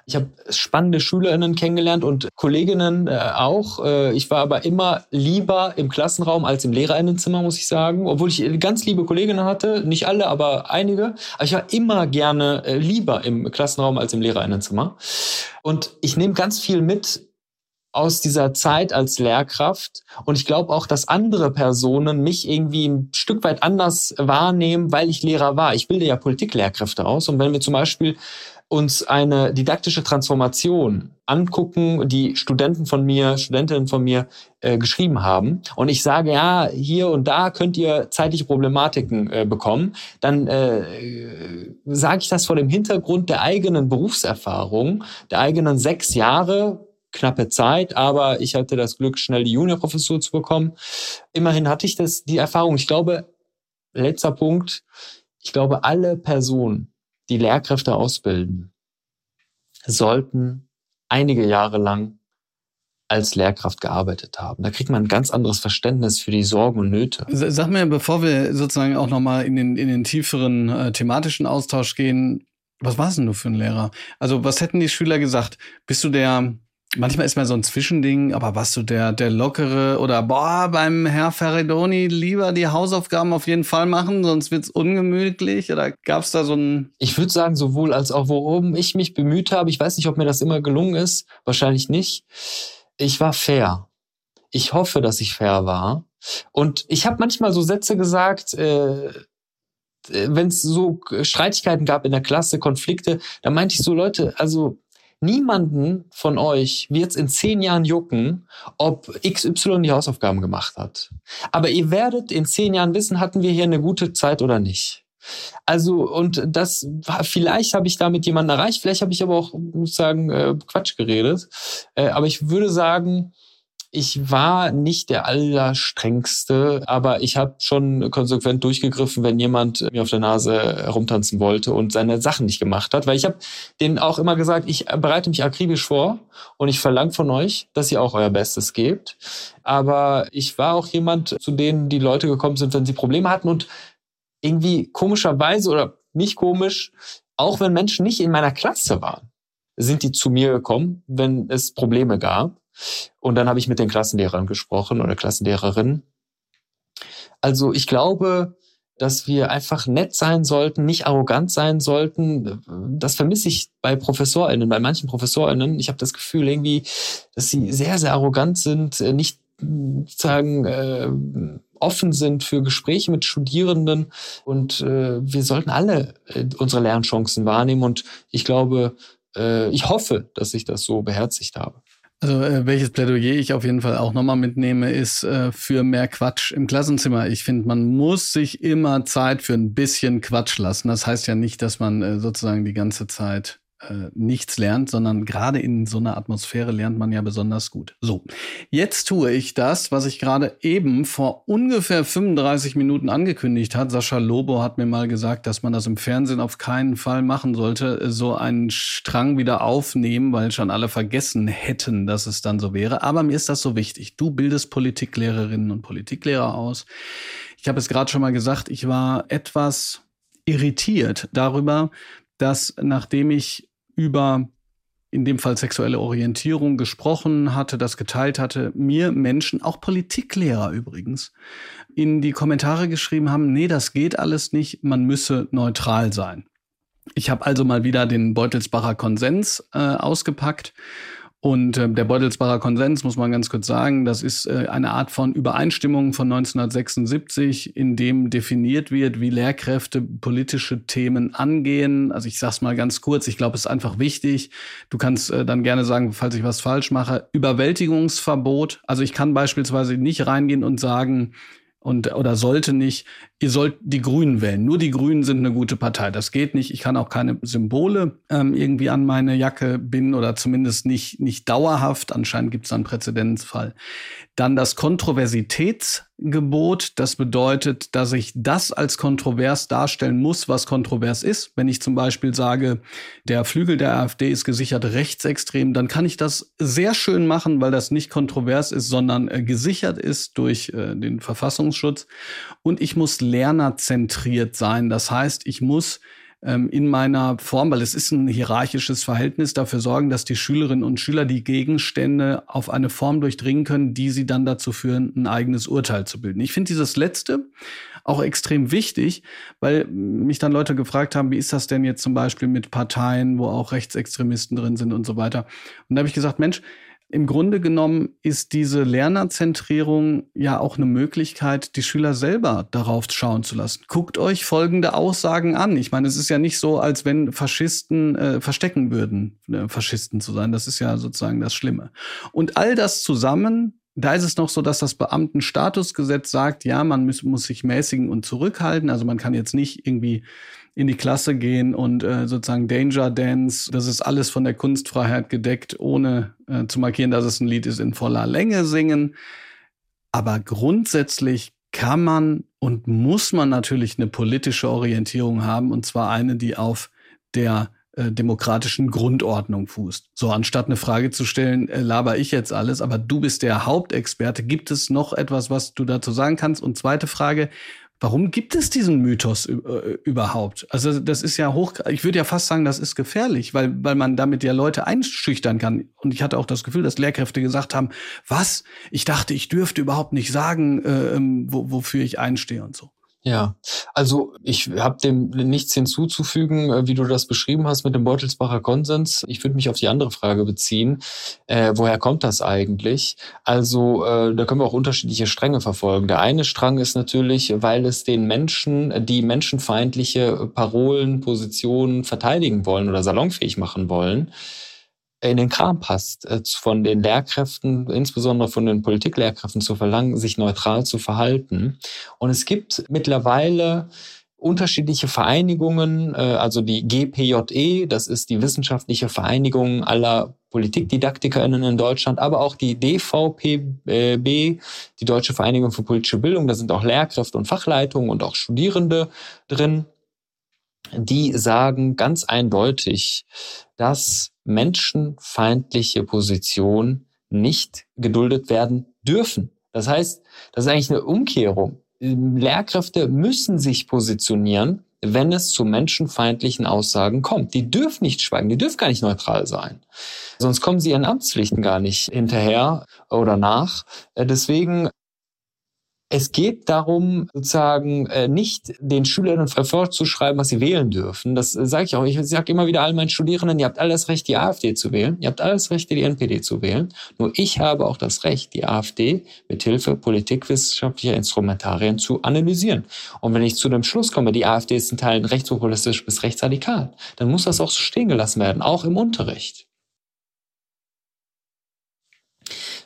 Ich habe spannende Schülerinnen kennengelernt und Kolleginnen äh, auch. Äh, ich war aber immer lieber im Klassenraum als im Lehrerinnenzimmer, muss ich sagen. Obwohl ich ganz liebe Kolleginnen hatte, nicht alle, aber einige. Aber ich war immer gerne äh, lieber im Klassenraum als im Lehrerinnenzimmer. Und ich nehme ganz viel mit aus dieser Zeit als Lehrkraft. Und ich glaube auch, dass andere Personen mich irgendwie ein Stück weit anders wahrnehmen, weil ich Lehrer war. Ich bilde ja Politiklehrkräfte aus. Und wenn wir zum Beispiel uns eine didaktische Transformation angucken, die Studenten von mir, Studentinnen von mir äh, geschrieben haben, und ich sage, ja, hier und da könnt ihr zeitliche Problematiken äh, bekommen, dann äh, sage ich das vor dem Hintergrund der eigenen Berufserfahrung, der eigenen sechs Jahre knappe Zeit, aber ich hatte das Glück, schnell die Juniorprofessur zu bekommen. Immerhin hatte ich das, die Erfahrung. Ich glaube, letzter Punkt, ich glaube, alle Personen, die Lehrkräfte ausbilden, sollten einige Jahre lang als Lehrkraft gearbeitet haben. Da kriegt man ein ganz anderes Verständnis für die Sorgen und Nöte. Sag mir, bevor wir sozusagen auch nochmal in den, in den tieferen äh, thematischen Austausch gehen, was warst denn du für ein Lehrer? Also was hätten die Schüler gesagt? Bist du der Manchmal ist man so ein Zwischending, aber was du der, der lockere oder boah, beim Herr Ferredoni lieber die Hausaufgaben auf jeden Fall machen, sonst wird's ungemütlich? Oder gab's da so ein. Ich würde sagen, sowohl als auch, worum ich mich bemüht habe. Ich weiß nicht, ob mir das immer gelungen ist. Wahrscheinlich nicht. Ich war fair. Ich hoffe, dass ich fair war. Und ich habe manchmal so Sätze gesagt, äh, wenn es so Streitigkeiten gab in der Klasse, Konflikte, da meinte ich so, Leute, also Niemanden von euch wird es in zehn Jahren jucken, ob XY die Hausaufgaben gemacht hat. Aber ihr werdet in zehn Jahren wissen, hatten wir hier eine gute Zeit oder nicht. Also, und das vielleicht habe ich damit jemanden erreicht, vielleicht habe ich aber auch, muss sagen, äh, Quatsch geredet. Äh, aber ich würde sagen, ich war nicht der allerstrengste, aber ich habe schon konsequent durchgegriffen, wenn jemand mir auf der Nase herumtanzen wollte und seine Sachen nicht gemacht hat. Weil ich habe denen auch immer gesagt, ich bereite mich akribisch vor und ich verlange von euch, dass ihr auch euer Bestes gebt. Aber ich war auch jemand, zu denen die Leute gekommen sind, wenn sie Probleme hatten und irgendwie komischerweise oder nicht komisch, auch wenn Menschen nicht in meiner Klasse waren, sind die zu mir gekommen, wenn es Probleme gab. Und dann habe ich mit den Klassenlehrern gesprochen oder Klassenlehrerinnen. Also ich glaube, dass wir einfach nett sein sollten, nicht arrogant sein sollten. Das vermisse ich bei ProfessorInnen, bei manchen ProfessorInnen. Ich habe das Gefühl irgendwie, dass sie sehr, sehr arrogant sind, äh, nicht sagen äh, offen sind für Gespräche mit Studierenden und äh, wir sollten alle unsere Lernchancen wahrnehmen und ich glaube, ich hoffe, dass ich das so beherzigt habe. Also äh, welches Plädoyer ich auf jeden Fall auch nochmal mitnehme, ist äh, für mehr Quatsch im Klassenzimmer. Ich finde, man muss sich immer Zeit für ein bisschen Quatsch lassen. Das heißt ja nicht, dass man äh, sozusagen die ganze Zeit äh, nichts lernt, sondern gerade in so einer Atmosphäre lernt man ja besonders gut. So, jetzt tue ich das, was ich gerade eben vor ungefähr 35 Minuten angekündigt hat. Sascha Lobo hat mir mal gesagt, dass man das im Fernsehen auf keinen Fall machen sollte, so einen Strang wieder aufnehmen, weil schon alle vergessen hätten, dass es dann so wäre. Aber mir ist das so wichtig. Du bildest Politiklehrerinnen und Politiklehrer aus. Ich habe es gerade schon mal gesagt, ich war etwas irritiert darüber, dass nachdem ich über in dem Fall sexuelle Orientierung gesprochen hatte, das geteilt hatte, mir Menschen, auch Politiklehrer übrigens, in die Kommentare geschrieben haben, nee, das geht alles nicht, man müsse neutral sein. Ich habe also mal wieder den Beutelsbacher Konsens äh, ausgepackt und äh, der Beutelsbacher Konsens, muss man ganz kurz sagen, das ist äh, eine Art von Übereinstimmung von 1976, in dem definiert wird, wie Lehrkräfte politische Themen angehen. Also ich sage es mal ganz kurz, ich glaube, es ist einfach wichtig. Du kannst äh, dann gerne sagen, falls ich was falsch mache. Überwältigungsverbot. Also ich kann beispielsweise nicht reingehen und sagen, und oder sollte nicht, ihr sollt die Grünen wählen. Nur die Grünen sind eine gute Partei. Das geht nicht. Ich kann auch keine Symbole ähm, irgendwie an meine Jacke binden oder zumindest nicht, nicht dauerhaft. Anscheinend gibt es einen Präzedenzfall. Dann das Kontroversitätsgebot. Das bedeutet, dass ich das als kontrovers darstellen muss, was kontrovers ist. Wenn ich zum Beispiel sage, der Flügel der AfD ist gesichert rechtsextrem, dann kann ich das sehr schön machen, weil das nicht kontrovers ist, sondern äh, gesichert ist durch äh, den Verfassungsschutz. Und ich muss lernerzentriert sein. Das heißt, ich muss ähm, in meiner Form, weil es ist ein hierarchisches Verhältnis, dafür sorgen, dass die Schülerinnen und Schüler die Gegenstände auf eine Form durchdringen können, die sie dann dazu führen, ein eigenes Urteil zu bilden. Ich finde dieses Letzte auch extrem wichtig, weil mich dann Leute gefragt haben, wie ist das denn jetzt zum Beispiel mit Parteien, wo auch Rechtsextremisten drin sind und so weiter. Und da habe ich gesagt, Mensch, im Grunde genommen ist diese Lernerzentrierung ja auch eine Möglichkeit, die Schüler selber darauf schauen zu lassen. Guckt euch folgende Aussagen an. Ich meine, es ist ja nicht so, als wenn Faschisten äh, verstecken würden, äh, Faschisten zu sein. Das ist ja sozusagen das Schlimme. Und all das zusammen da ist es noch so, dass das Beamtenstatusgesetz sagt, ja, man muss, muss sich mäßigen und zurückhalten. Also man kann jetzt nicht irgendwie in die Klasse gehen und äh, sozusagen Danger Dance, das ist alles von der Kunstfreiheit gedeckt, ohne äh, zu markieren, dass es ein Lied ist, in voller Länge singen. Aber grundsätzlich kann man und muss man natürlich eine politische Orientierung haben, und zwar eine, die auf der äh, demokratischen Grundordnung fußt. So, anstatt eine Frage zu stellen, äh, laber ich jetzt alles, aber du bist der Hauptexperte. Gibt es noch etwas, was du dazu sagen kannst? Und zweite Frage, Warum gibt es diesen Mythos äh, überhaupt? Also das ist ja hoch, ich würde ja fast sagen, das ist gefährlich, weil, weil man damit ja Leute einschüchtern kann. Und ich hatte auch das Gefühl, dass Lehrkräfte gesagt haben, was? Ich dachte, ich dürfte überhaupt nicht sagen, äh, ähm, wo, wofür ich einstehe und so. Ja, also ich habe dem nichts hinzuzufügen, äh, wie du das beschrieben hast mit dem Beutelsbacher Konsens. Ich würde mich auf die andere Frage beziehen. Äh, woher kommt das eigentlich? Also äh, da können wir auch unterschiedliche Stränge verfolgen. Der eine Strang ist natürlich, weil es den Menschen, die menschenfeindliche Parolen, Positionen verteidigen wollen oder salonfähig machen wollen, in den Kram passt, äh, von den Lehrkräften, insbesondere von den Politiklehrkräften zu verlangen, sich neutral zu verhalten. Und es gibt mittlerweile unterschiedliche Vereinigungen, äh, also die GPJE, das ist die wissenschaftliche Vereinigung aller PolitikdidaktikerInnen in Deutschland, aber auch die DVPB, die Deutsche Vereinigung für politische Bildung, da sind auch Lehrkräfte und Fachleitungen und auch Studierende drin, die sagen ganz eindeutig, dass menschenfeindliche Positionen nicht geduldet werden dürfen. Das heißt, das ist eigentlich eine Umkehrung. Lehrkräfte müssen sich positionieren, wenn es zu menschenfeindlichen Aussagen kommt. Die dürfen nicht schweigen, die dürfen gar nicht neutral sein. Sonst kommen sie ihren Amtspflichten gar nicht hinterher oder nach. Deswegen es geht darum, sozusagen äh, nicht den Schülern vorzuschreiben, was sie wählen dürfen. Das äh, sage ich auch. Ich sage immer wieder allen meinen Studierenden, ihr habt alles Recht, die AfD zu wählen. Ihr habt alles Recht, die NPD zu wählen. Nur ich habe auch das Recht, die AfD mit Hilfe politikwissenschaftlicher Instrumentarien zu analysieren. Und wenn ich zu dem Schluss komme, die AfD ist in Teilen rechtspopulistisch bis rechtsradikal, dann muss das auch so stehen gelassen werden, auch im Unterricht.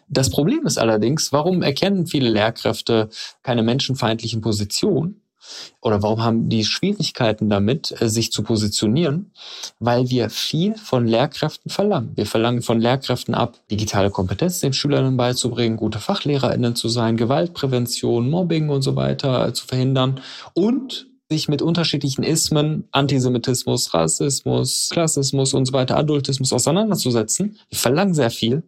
Das Problem ist allerdings, warum erkennen viele Lehrkräfte keine menschenfeindlichen Positionen? Oder warum haben die Schwierigkeiten damit, äh, sich zu positionieren? Weil wir viel von Lehrkräften verlangen. Wir verlangen von Lehrkräften ab, digitale Kompetenz den Schülerinnen beizubringen, gute FachlehrerInnen zu sein, Gewaltprävention, Mobbing und so weiter zu verhindern und sich mit unterschiedlichen Ismen, Antisemitismus, Rassismus, Klassismus und so weiter, Adultismus auseinanderzusetzen. Wir verlangen sehr viel.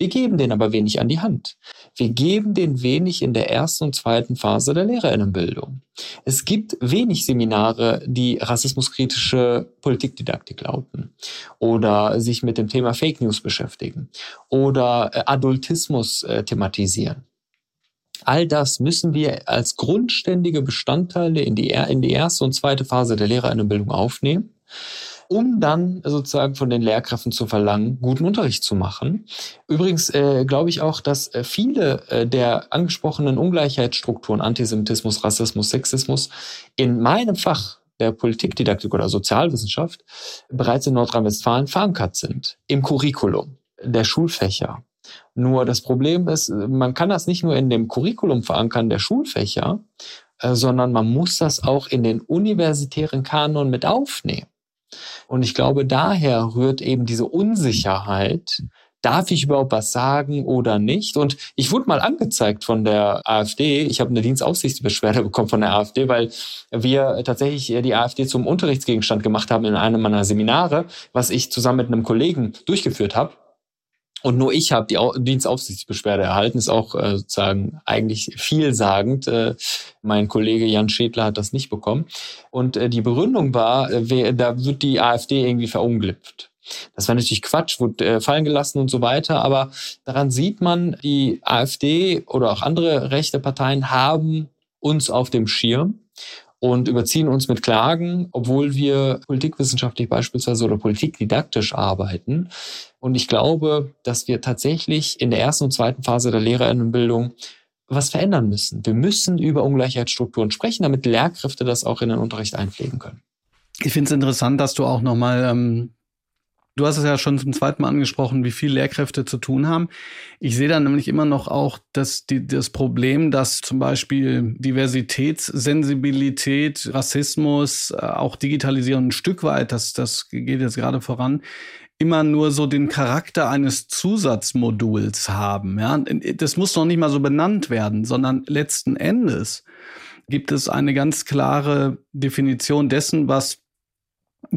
Wir geben den aber wenig an die Hand. Wir geben den wenig in der ersten und zweiten Phase der Lehrerinnenbildung. Es gibt wenig Seminare, die rassismuskritische Politikdidaktik lauten oder sich mit dem Thema Fake News beschäftigen oder äh, Adultismus äh, thematisieren. All das müssen wir als grundständige Bestandteile in die, in die erste und zweite Phase der Lehrerinnenbildung aufnehmen um dann sozusagen von den Lehrkräften zu verlangen, guten Unterricht zu machen. Übrigens äh, glaube ich auch, dass äh, viele äh, der angesprochenen Ungleichheitsstrukturen, Antisemitismus, Rassismus, Sexismus, in meinem Fach der Politikdidaktik oder Sozialwissenschaft bereits in Nordrhein-Westfalen verankert sind, im Curriculum der Schulfächer. Nur das Problem ist, man kann das nicht nur in dem Curriculum verankern der Schulfächer, äh, sondern man muss das auch in den universitären Kanon mit aufnehmen. Und ich glaube, daher rührt eben diese Unsicherheit, darf ich überhaupt was sagen oder nicht? Und ich wurde mal angezeigt von der AfD. Ich habe eine Dienstaufsichtsbeschwerde [LAUGHS] bekommen von der AfD, weil wir tatsächlich die AfD zum Unterrichtsgegenstand gemacht haben in einem meiner Seminare, was ich zusammen mit einem Kollegen durchgeführt habe. Und nur ich habe die Dienstaufsichtsbeschwerde erhalten, ist auch äh, sozusagen eigentlich vielsagend. Äh, mein Kollege Jan Schädler hat das nicht bekommen. Und äh, die Begründung war, äh, da wird die AfD irgendwie verunglückt. Das war natürlich Quatsch, wurde äh, fallen gelassen und so weiter. Aber daran sieht man, die AfD oder auch andere rechte Parteien haben uns auf dem Schirm und überziehen uns mit Klagen, obwohl wir politikwissenschaftlich beispielsweise oder politikdidaktisch arbeiten. Und ich glaube, dass wir tatsächlich in der ersten und zweiten Phase der Lehrerinnenbildung was verändern müssen. Wir müssen über Ungleichheitsstrukturen sprechen, damit Lehrkräfte das auch in den Unterricht einpflegen können. Ich finde es interessant, dass du auch nochmal ähm, Du hast es ja schon zum zweiten Mal angesprochen, wie viel Lehrkräfte zu tun haben. Ich sehe da nämlich immer noch auch das, die, das Problem, dass zum Beispiel Diversitätssensibilität, Rassismus, äh, auch Digitalisierung ein Stück weit, das, das geht jetzt gerade voran, immer nur so den Charakter eines Zusatzmoduls haben. Ja, das muss noch nicht mal so benannt werden, sondern letzten Endes gibt es eine ganz klare Definition dessen, was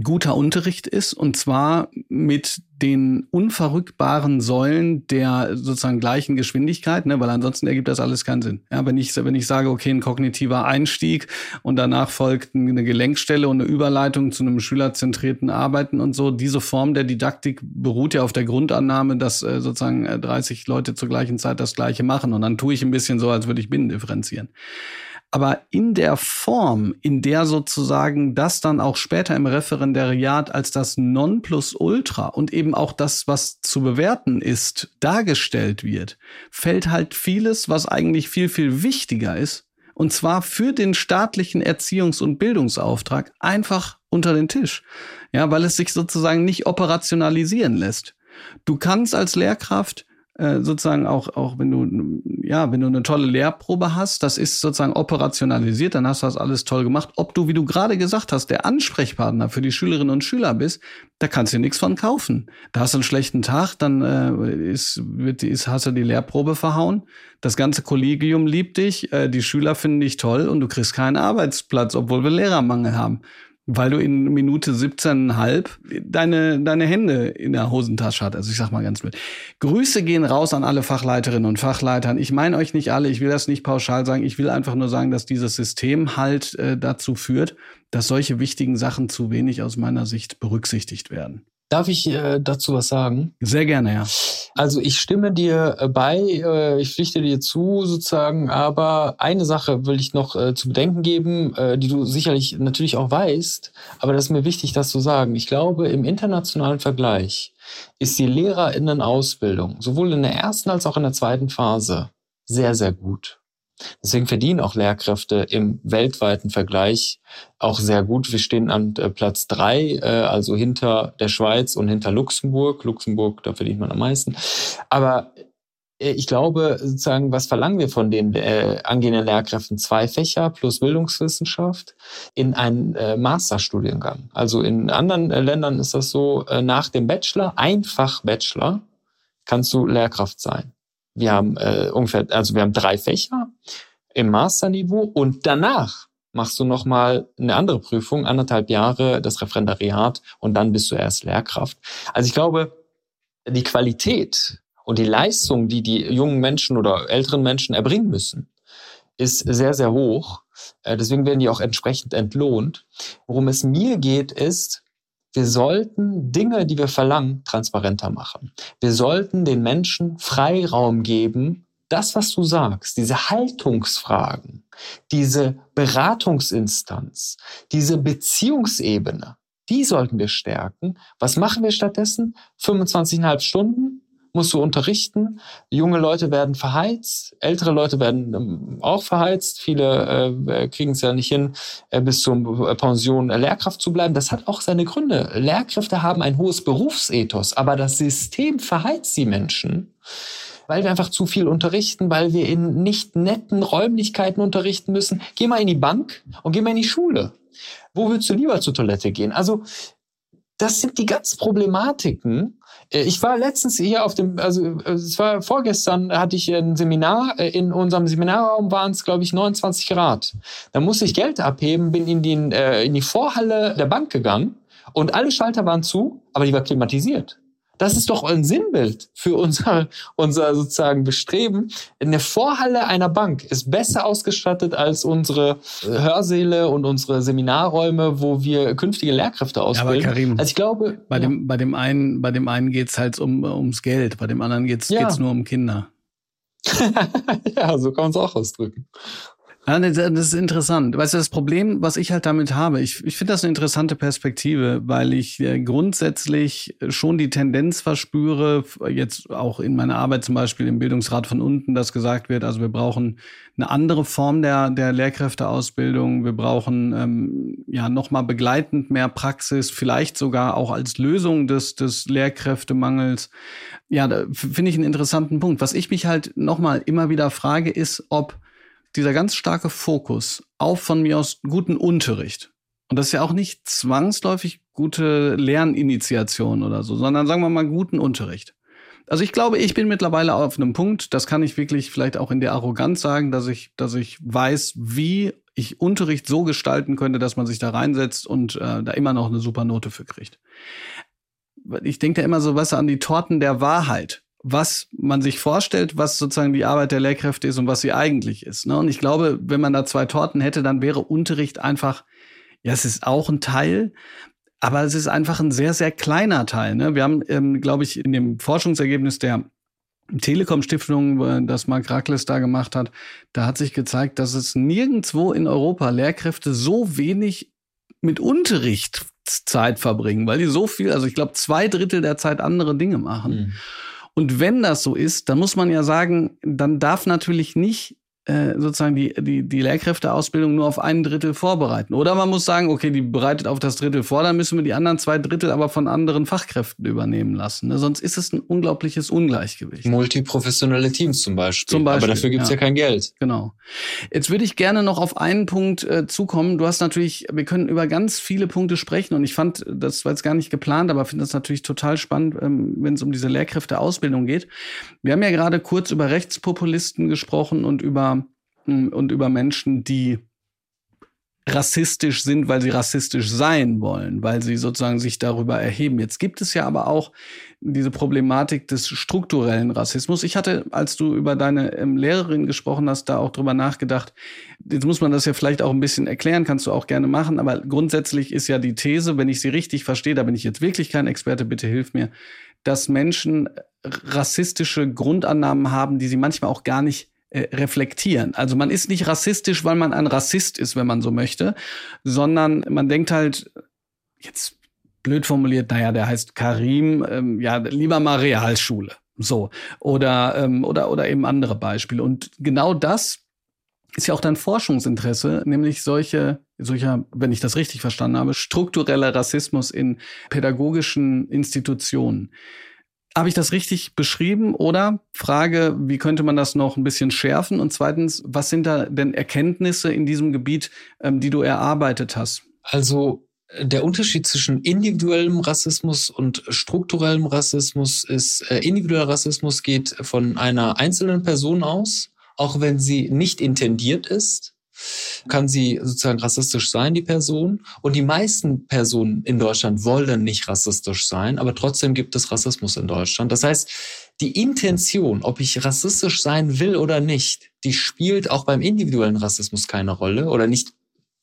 guter Unterricht ist und zwar mit den unverrückbaren Säulen der sozusagen gleichen Geschwindigkeit, ne, weil ansonsten ergibt das alles keinen Sinn. Ja, wenn ich wenn ich sage, okay, ein kognitiver Einstieg und danach folgt eine Gelenkstelle und eine Überleitung zu einem schülerzentrierten Arbeiten und so, diese Form der Didaktik beruht ja auf der Grundannahme, dass äh, sozusagen 30 Leute zur gleichen Zeit das gleiche machen und dann tue ich ein bisschen so, als würde ich Binnen differenzieren. Aber in der Form, in der sozusagen das dann auch später im Referendariat als das Nonplusultra und eben auch das, was zu bewerten ist, dargestellt wird, fällt halt vieles, was eigentlich viel, viel wichtiger ist, und zwar für den staatlichen Erziehungs- und Bildungsauftrag einfach unter den Tisch. Ja, weil es sich sozusagen nicht operationalisieren lässt. Du kannst als Lehrkraft äh, sozusagen auch, auch wenn du, ja, wenn du eine tolle Lehrprobe hast, das ist sozusagen operationalisiert, dann hast du das alles toll gemacht. Ob du, wie du gerade gesagt hast, der Ansprechpartner für die Schülerinnen und Schüler bist, da kannst du dir nichts von kaufen. Da hast du einen schlechten Tag, dann äh, ist, wird, ist, hast du die Lehrprobe verhauen. Das ganze Kollegium liebt dich, äh, die Schüler finden dich toll und du kriegst keinen Arbeitsplatz, obwohl wir Lehrermangel haben weil du in Minute 17,5 deine, deine Hände in der Hosentasche hast. Also ich sag mal ganz mit. Grüße gehen raus an alle Fachleiterinnen und Fachleitern. Ich meine euch nicht alle, ich will das nicht pauschal sagen. Ich will einfach nur sagen, dass dieses System halt äh, dazu führt, dass solche wichtigen Sachen zu wenig aus meiner Sicht berücksichtigt werden. Darf ich äh, dazu was sagen? Sehr gerne, ja. Also ich stimme dir äh, bei, äh, ich pflichte dir zu sozusagen, aber eine Sache will ich noch äh, zu bedenken geben, äh, die du sicherlich natürlich auch weißt, aber das ist mir wichtig, das zu sagen. Ich glaube, im internationalen Vergleich ist die Lehrerinnenausbildung sowohl in der ersten als auch in der zweiten Phase sehr, sehr gut. Deswegen verdienen auch Lehrkräfte im weltweiten Vergleich auch sehr gut. Wir stehen an äh, Platz drei, äh, also hinter der Schweiz und hinter Luxemburg. Luxemburg, da verdient man am meisten. Aber äh, ich glaube, sozusagen, was verlangen wir von den äh, angehenden Lehrkräften? Zwei Fächer plus Bildungswissenschaft in einen äh, Masterstudiengang. Also in anderen äh, Ländern ist das so, äh, nach dem Bachelor, einfach Bachelor, kannst du Lehrkraft sein. Wir haben äh, ungefähr, also wir haben drei Fächer im Masterniveau und danach machst du nochmal eine andere Prüfung, anderthalb Jahre das Referendariat und dann bist du erst Lehrkraft. Also ich glaube, die Qualität und die Leistung, die die jungen Menschen oder älteren Menschen erbringen müssen, ist sehr, sehr hoch. Äh, deswegen werden die auch entsprechend entlohnt. Worum es mir geht, ist, wir sollten Dinge, die wir verlangen, transparenter machen. Wir sollten den Menschen Freiraum geben, das, was du sagst, diese Haltungsfragen, diese Beratungsinstanz, diese Beziehungsebene, die sollten wir stärken. Was machen wir stattdessen? 25,5 Stunden musst du unterrichten. Junge Leute werden verheizt, ältere Leute werden ähm, auch verheizt. Viele äh, kriegen es ja nicht hin, äh, bis zur äh, Pension äh, Lehrkraft zu bleiben. Das hat auch seine Gründe. Lehrkräfte haben ein hohes Berufsethos, aber das System verheizt die Menschen weil wir einfach zu viel unterrichten, weil wir in nicht netten Räumlichkeiten unterrichten müssen. Geh mal in die Bank und geh mal in die Schule. Wo willst du lieber zur Toilette gehen? Also das sind die ganzen Problematiken, äh, ich war letztens hier auf dem, also äh, es war vorgestern, hatte ich ein Seminar. Äh, in unserem Seminarraum waren es, glaube ich, 29 Grad. Da musste ich Geld abheben, bin in die, in die Vorhalle der Bank gegangen und alle Schalter waren zu, aber die war klimatisiert. Das ist doch ein Sinnbild für unser, [LAUGHS] unser sozusagen Bestreben. Eine Vorhalle einer Bank ist besser ausgestattet als unsere Hörsäle und unsere Seminarräume, wo wir künftige Lehrkräfte ausbilden. Ja, aber Karim, also ich glaube, bei ja. dem, bei dem einen, bei dem einen geht's halt um, ums Geld, bei dem anderen geht's, ja. geht's nur um Kinder. [LAUGHS] ja, so kann man es auch ausdrücken. Ja, das ist interessant. Weißt du, das Problem, was ich halt damit habe, ich, ich finde das eine interessante Perspektive, weil ich äh, grundsätzlich schon die Tendenz verspüre, jetzt auch in meiner Arbeit zum Beispiel im Bildungsrat von unten, dass gesagt wird, also wir brauchen eine andere Form der, der Lehrkräfteausbildung, wir brauchen ähm, ja nochmal begleitend mehr Praxis, vielleicht sogar auch als Lösung des, des Lehrkräftemangels. Ja, da finde ich einen interessanten Punkt. Was ich mich halt nochmal immer wieder frage, ist, ob dieser ganz starke Fokus auf von mir aus guten Unterricht. Und das ist ja auch nicht zwangsläufig gute Lerninitiation oder so, sondern sagen wir mal guten Unterricht. Also ich glaube, ich bin mittlerweile auf einem Punkt, das kann ich wirklich vielleicht auch in der Arroganz sagen, dass ich, dass ich weiß, wie ich Unterricht so gestalten könnte, dass man sich da reinsetzt und äh, da immer noch eine super Note für kriegt. Ich denke da immer so was an die Torten der Wahrheit was man sich vorstellt, was sozusagen die Arbeit der Lehrkräfte ist und was sie eigentlich ist. Ne? Und ich glaube, wenn man da zwei Torten hätte, dann wäre Unterricht einfach, ja, es ist auch ein Teil, aber es ist einfach ein sehr, sehr kleiner Teil. Ne? Wir haben, ähm, glaube ich, in dem Forschungsergebnis der Telekom-Stiftung, das Mark Rackles da gemacht hat, da hat sich gezeigt, dass es nirgendwo in Europa Lehrkräfte so wenig mit Unterrichtszeit verbringen, weil die so viel, also ich glaube, zwei Drittel der Zeit andere Dinge machen. Mhm. Und wenn das so ist, dann muss man ja sagen, dann darf natürlich nicht äh, sozusagen die, die, die Lehrkräfteausbildung nur auf ein Drittel vorbereiten. Oder man muss sagen, okay, die bereitet auf das Drittel vor, dann müssen wir die anderen zwei Drittel aber von anderen Fachkräften übernehmen lassen. Ne? Sonst ist es ein unglaubliches Ungleichgewicht. Multiprofessionelle Teams zum Beispiel. Zum Beispiel aber dafür gibt's ja. ja kein Geld. Genau. Jetzt würde ich gerne noch auf einen Punkt äh, zukommen. Du hast natürlich, wir können über ganz viele Punkte sprechen und ich fand, das war jetzt gar nicht geplant, aber finde das natürlich total spannend, ähm, wenn es um diese Lehrkräfteausbildung geht. Wir haben ja gerade kurz über Rechtspopulisten gesprochen und über und über Menschen, die rassistisch sind, weil sie rassistisch sein wollen, weil sie sozusagen sich darüber erheben. Jetzt gibt es ja aber auch diese Problematik des strukturellen Rassismus. Ich hatte, als du über deine ähm, Lehrerin gesprochen hast, da auch drüber nachgedacht. Jetzt muss man das ja vielleicht auch ein bisschen erklären, kannst du auch gerne machen, aber grundsätzlich ist ja die These, wenn ich sie richtig verstehe, da bin ich jetzt wirklich kein Experte, bitte hilf mir, dass Menschen rassistische Grundannahmen haben, die sie manchmal auch gar nicht äh, reflektieren. Also man ist nicht rassistisch, weil man ein Rassist ist, wenn man so möchte, sondern man denkt halt, jetzt blöd formuliert, naja, der heißt Karim, ähm, ja, lieber mal Realschule. So. Oder, ähm, oder, oder eben andere Beispiele. Und genau das ist ja auch dein Forschungsinteresse, nämlich solche, solcher, wenn ich das richtig verstanden habe, struktureller Rassismus in pädagogischen Institutionen. Habe ich das richtig beschrieben? Oder Frage, wie könnte man das noch ein bisschen schärfen? Und zweitens, was sind da denn Erkenntnisse in diesem Gebiet, ähm, die du erarbeitet hast? Also der Unterschied zwischen individuellem Rassismus und strukturellem Rassismus ist, äh, individueller Rassismus geht von einer einzelnen Person aus, auch wenn sie nicht intendiert ist kann sie sozusagen rassistisch sein, die Person. Und die meisten Personen in Deutschland wollen nicht rassistisch sein, aber trotzdem gibt es Rassismus in Deutschland. Das heißt, die Intention, ob ich rassistisch sein will oder nicht, die spielt auch beim individuellen Rassismus keine Rolle oder nicht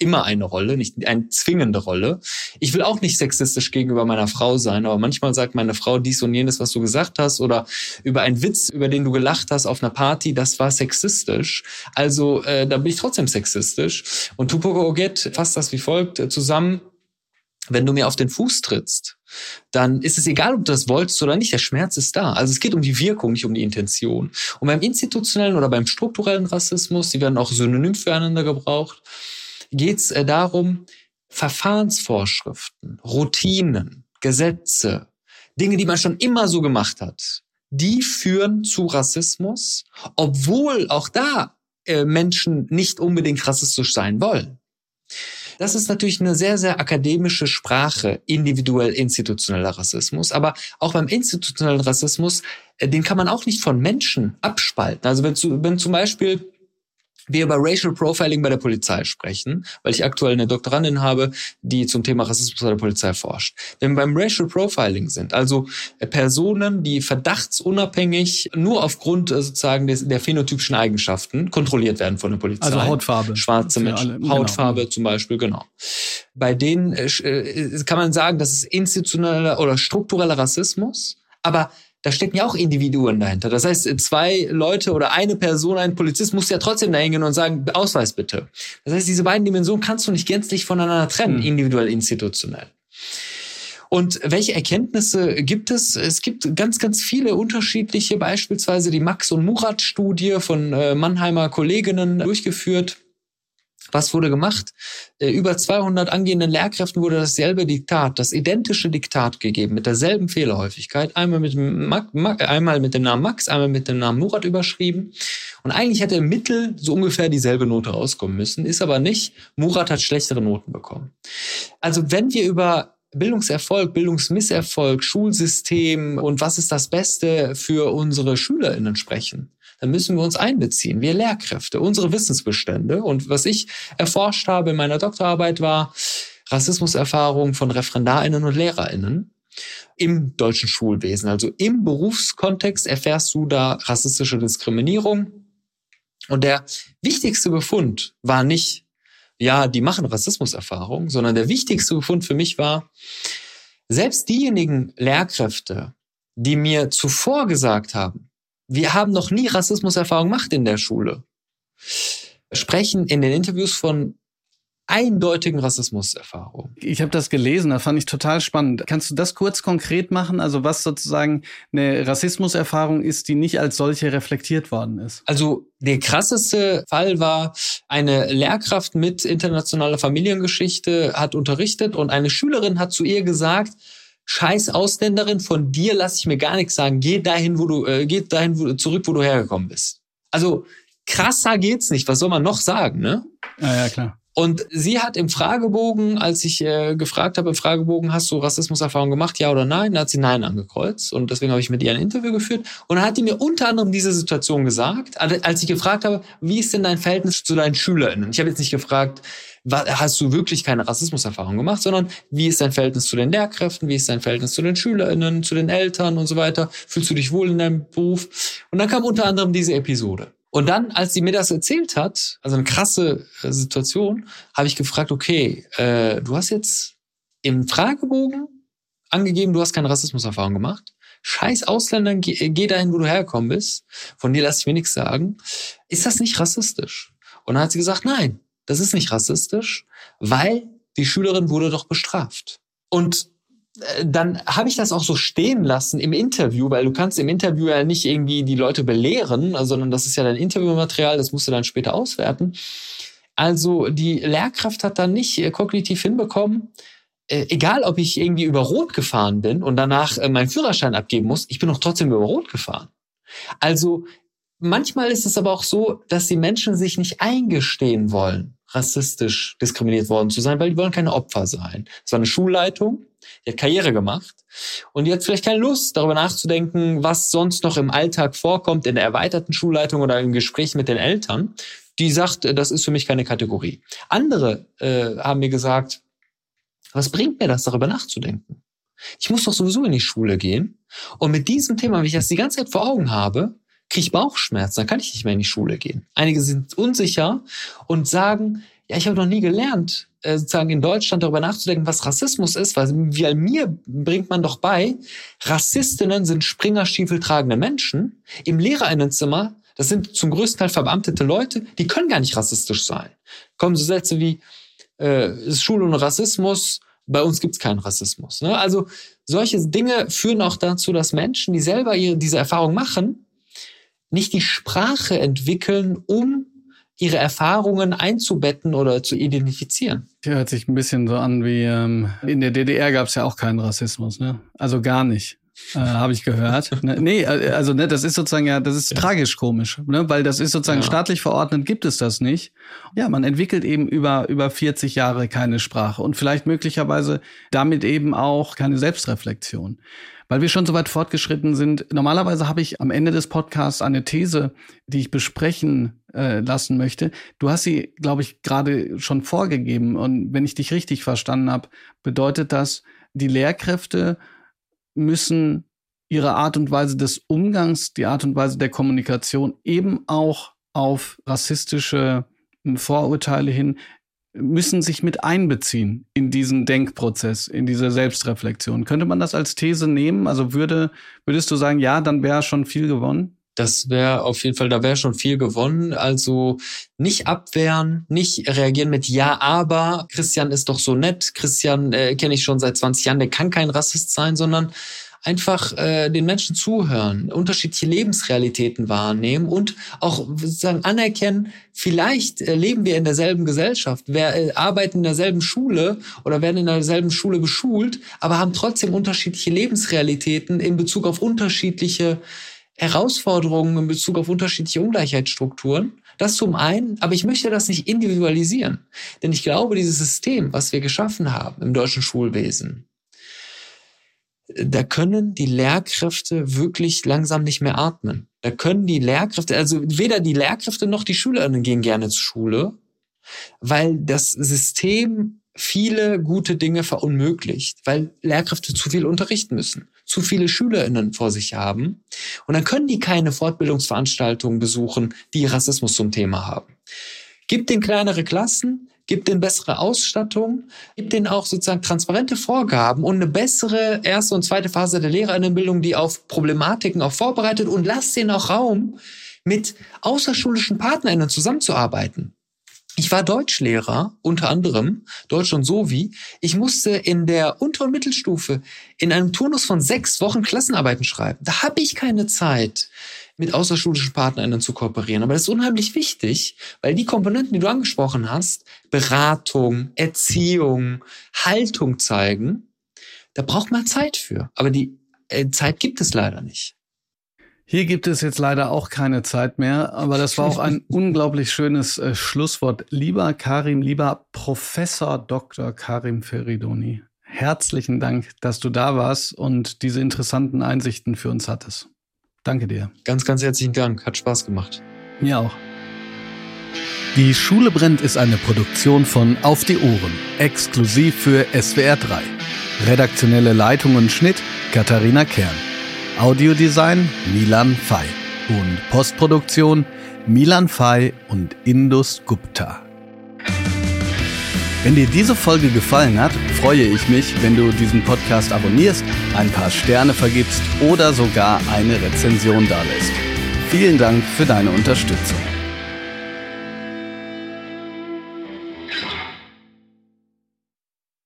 immer eine Rolle, nicht eine zwingende Rolle. Ich will auch nicht sexistisch gegenüber meiner Frau sein, aber manchmal sagt meine Frau dies und jenes, was du gesagt hast, oder über einen Witz, über den du gelacht hast auf einer Party, das war sexistisch. Also äh, da bin ich trotzdem sexistisch. Und Tupoka Oget fasst das wie folgt zusammen. Wenn du mir auf den Fuß trittst, dann ist es egal, ob du das wolltest oder nicht, der Schmerz ist da. Also es geht um die Wirkung, nicht um die Intention. Und beim institutionellen oder beim strukturellen Rassismus, die werden auch synonym füreinander gebraucht, geht es äh, darum, Verfahrensvorschriften, Routinen, Gesetze, Dinge, die man schon immer so gemacht hat, die führen zu Rassismus, obwohl auch da äh, Menschen nicht unbedingt rassistisch sein wollen. Das ist natürlich eine sehr, sehr akademische Sprache, individuell institutioneller Rassismus. Aber auch beim institutionellen Rassismus, äh, den kann man auch nicht von Menschen abspalten. Also wenn, wenn zum Beispiel wir über Racial Profiling bei der Polizei sprechen, weil ich aktuell eine Doktorandin habe, die zum Thema Rassismus bei der Polizei forscht. Wenn wir beim Racial Profiling sind, also äh, Personen, die verdachtsunabhängig nur aufgrund äh, sozusagen des, der phänotypischen Eigenschaften kontrolliert werden von der Polizei. Also Hautfarbe. Schwarze Menschen. Alle, genau. Hautfarbe zum Beispiel, genau. Bei denen äh, kann man sagen, das ist institutioneller oder struktureller Rassismus, aber da stecken ja auch Individuen dahinter. Das heißt, zwei Leute oder eine Person, ein Polizist muss ja trotzdem dahin gehen und sagen, Ausweis bitte. Das heißt, diese beiden Dimensionen kannst du nicht gänzlich voneinander trennen, mhm. individuell, institutionell. Und welche Erkenntnisse gibt es? Es gibt ganz, ganz viele unterschiedliche, beispielsweise die Max- und Murat-Studie von äh, Mannheimer Kolleginnen durchgeführt was wurde gemacht? Äh, über 200 angehenden Lehrkräften wurde dasselbe Diktat, das identische Diktat gegeben, mit derselben Fehlerhäufigkeit. Einmal mit, dem einmal mit dem Namen Max, einmal mit dem Namen Murat überschrieben. Und eigentlich hätte im Mittel so ungefähr dieselbe Note rauskommen müssen, ist aber nicht. Murat hat schlechtere Noten bekommen. Also wenn wir über Bildungserfolg, Bildungsmisserfolg, Schulsystem und was ist das Beste für unsere SchülerInnen sprechen, dann müssen wir uns einbeziehen, wir Lehrkräfte, unsere Wissensbestände. Und was ich erforscht habe in meiner Doktorarbeit war Rassismuserfahrung von ReferendarInnen und LehrerInnen im deutschen Schulwesen. Also im Berufskontext erfährst du da rassistische Diskriminierung. Und der wichtigste Befund war nicht, ja, die machen Rassismuserfahrung, sondern der wichtigste Befund für mich war, selbst diejenigen Lehrkräfte, die mir zuvor gesagt haben, wir haben noch nie Rassismuserfahrung gemacht in der Schule, sprechen in den Interviews von eindeutigen Rassismuserfahrungen. Ich habe das gelesen, das fand ich total spannend. Kannst du das kurz konkret machen? Also was sozusagen eine Rassismuserfahrung ist, die nicht als solche reflektiert worden ist? Also der krasseste Fall war, eine Lehrkraft mit internationaler Familiengeschichte hat unterrichtet und eine Schülerin hat zu ihr gesagt, Scheiß Ausländerin, von dir lasse ich mir gar nichts sagen. Geh dahin, wo du, äh, geh dahin wo, zurück, wo du hergekommen bist. Also krasser geht's nicht. Was soll man noch sagen, ne? Ja, ja, klar. Und sie hat im Fragebogen, als ich äh, gefragt habe im Fragebogen, hast du Rassismuserfahrung gemacht, ja oder nein, da hat sie Nein angekreuzt. Und deswegen habe ich mit ihr ein Interview geführt. Und dann hat die mir unter anderem diese Situation gesagt, als ich gefragt habe, wie ist denn dein Verhältnis zu deinen SchülerInnen? Ich habe jetzt nicht gefragt, hast du wirklich keine Rassismuserfahrung gemacht, sondern wie ist dein Verhältnis zu den Lehrkräften, wie ist dein Verhältnis zu den SchülerInnen, zu den Eltern und so weiter? Fühlst du dich wohl in deinem Beruf? Und dann kam unter anderem diese Episode. Und dann, als sie mir das erzählt hat, also eine krasse äh, Situation, habe ich gefragt, okay, äh, du hast jetzt im Fragebogen angegeben, du hast keine Rassismuserfahrung gemacht. Scheiß Ausländer, geh, geh dahin, wo du hergekommen bist. Von dir lasse ich mir nichts sagen. Ist das nicht rassistisch? Und dann hat sie gesagt, nein, das ist nicht rassistisch, weil die Schülerin wurde doch bestraft. Und äh, dann habe ich das auch so stehen lassen im Interview, weil du kannst im Interview ja nicht irgendwie die Leute belehren, sondern das ist ja dein Interviewmaterial, das musst du dann später auswerten. Also die Lehrkraft hat dann nicht äh, kognitiv hinbekommen, äh, egal ob ich irgendwie über Rot gefahren bin und danach meinen Führerschein abgeben muss, ich bin doch trotzdem über Rot gefahren. Also manchmal ist es aber auch so, dass die Menschen sich nicht eingestehen wollen, rassistisch diskriminiert worden zu sein, weil die wollen keine Opfer sein. Es war eine Schulleitung, die hat Karriere gemacht und die hat vielleicht keine Lust, darüber nachzudenken, was sonst noch im Alltag vorkommt in der erweiterten Schulleitung oder im Gespräch mit den Eltern. Die sagt, äh, das ist für mich keine Kategorie. Andere äh, haben mir gesagt, was bringt mir das, darüber nachzudenken? Ich muss doch sowieso in die Schule gehen. Und mit diesem Thema, wenn ich das die ganze Zeit vor Augen habe, kriege ich Bauchschmerzen, dann kann ich nicht mehr in die Schule gehen. Einige sind unsicher und sagen, ja, ich habe noch nie gelernt, äh, sozusagen in Deutschland darüber nachzudenken, was Rassismus ist, weil, weil mir bringt man doch bei, Rassistinnen sind Springerstiefel tragende Menschen. Im Lehrerinnenzimmer, das sind zum größten Teil verbeamtete Leute, die können gar nicht rassistisch sein. Kommen so Sätze wie, äh, Schule und Rassismus, bei uns gibt's keinen Rassismus. Ne? Also solche Dinge führen auch dazu, dass Menschen, die selber ihre, diese Erfahrung machen, nicht die Sprache entwickeln, um ihre Erfahrungen einzubetten oder zu identifizieren. Hört sich ein bisschen so an wie ähm, in der DDR gab es ja auch keinen Rassismus, ne? Also gar nicht. Äh, habe ich gehört. [LAUGHS] ne, nee, also ne, das ist sozusagen ja, das ist ja. tragisch komisch, ne, weil das ist sozusagen ja. staatlich verordnet, gibt es das nicht. Ja, man entwickelt eben über über 40 Jahre keine Sprache und vielleicht möglicherweise damit eben auch keine Selbstreflexion. Weil wir schon so weit fortgeschritten sind, normalerweise habe ich am Ende des Podcasts eine These, die ich besprechen äh, lassen möchte. Du hast sie, glaube ich, gerade schon vorgegeben. Und wenn ich dich richtig verstanden habe, bedeutet das, die Lehrkräfte müssen ihre Art und Weise des Umgangs, die Art und Weise der Kommunikation eben auch auf rassistische Vorurteile hin müssen sich mit einbeziehen in diesen Denkprozess, in diese Selbstreflexion. Könnte man das als These nehmen? Also würde, würdest du sagen, ja, dann wäre schon viel gewonnen? Das wäre auf jeden Fall, da wäre schon viel gewonnen. Also nicht abwehren, nicht reagieren mit Ja, aber Christian ist doch so nett. Christian äh, kenne ich schon seit 20 Jahren, der kann kein Rassist sein, sondern einfach äh, den Menschen zuhören, unterschiedliche Lebensrealitäten wahrnehmen und auch sozusagen anerkennen, vielleicht äh, leben wir in derselben Gesellschaft, wir äh, arbeiten in derselben Schule oder werden in derselben Schule beschult, aber haben trotzdem unterschiedliche Lebensrealitäten in Bezug auf unterschiedliche Herausforderungen, in Bezug auf unterschiedliche Ungleichheitsstrukturen. Das zum einen, aber ich möchte das nicht individualisieren. Denn ich glaube, dieses System, was wir geschaffen haben im deutschen Schulwesen, da können die Lehrkräfte wirklich langsam nicht mehr atmen. Da können die Lehrkräfte, also weder die Lehrkräfte noch die Schülerinnen gehen gerne zur Schule, weil das System viele gute Dinge verunmöglicht, weil Lehrkräfte zu viel unterrichten müssen, zu viele Schülerinnen vor sich haben und dann können die keine Fortbildungsveranstaltungen besuchen, die Rassismus zum Thema haben. Gibt den kleinere Klassen, gibt denen bessere Ausstattung, gibt denen auch sozusagen transparente Vorgaben und eine bessere erste und zweite Phase der Lehrerinnenbildung, die auf Problematiken auch vorbereitet und lasst denen auch Raum, mit außerschulischen PartnerInnen zusammenzuarbeiten. Ich war Deutschlehrer, unter anderem, Deutsch und Sovi. Ich musste in der Unter- und Mittelstufe in einem Turnus von sechs Wochen Klassenarbeiten schreiben. Da habe ich keine Zeit, mit außerschulischen PartnerInnen zu kooperieren. Aber das ist unheimlich wichtig, weil die Komponenten, die du angesprochen hast, Beratung, Erziehung, Haltung zeigen, da braucht man Zeit für. Aber die äh, Zeit gibt es leider nicht. Hier gibt es jetzt leider auch keine Zeit mehr, aber das war auch ein [LAUGHS] unglaublich schönes äh, Schlusswort. Lieber Karim, lieber Professor Dr. Karim Feridoni, herzlichen Dank, dass du da warst und diese interessanten Einsichten für uns hattest. Danke dir. Ganz, ganz herzlichen Dank. Hat Spaß gemacht. Mir auch. Die Schule brennt ist eine Produktion von Auf die Ohren, exklusiv für SWR 3. Redaktionelle Leitung und Schnitt Katharina Kern. Audiodesign Milan Fay und Postproduktion Milan Fay und Indus Gupta. Wenn dir diese Folge gefallen hat, freue ich mich, wenn du diesen Podcast abonnierst, ein paar Sterne vergibst oder sogar eine Rezension dalässt. Vielen Dank für deine Unterstützung.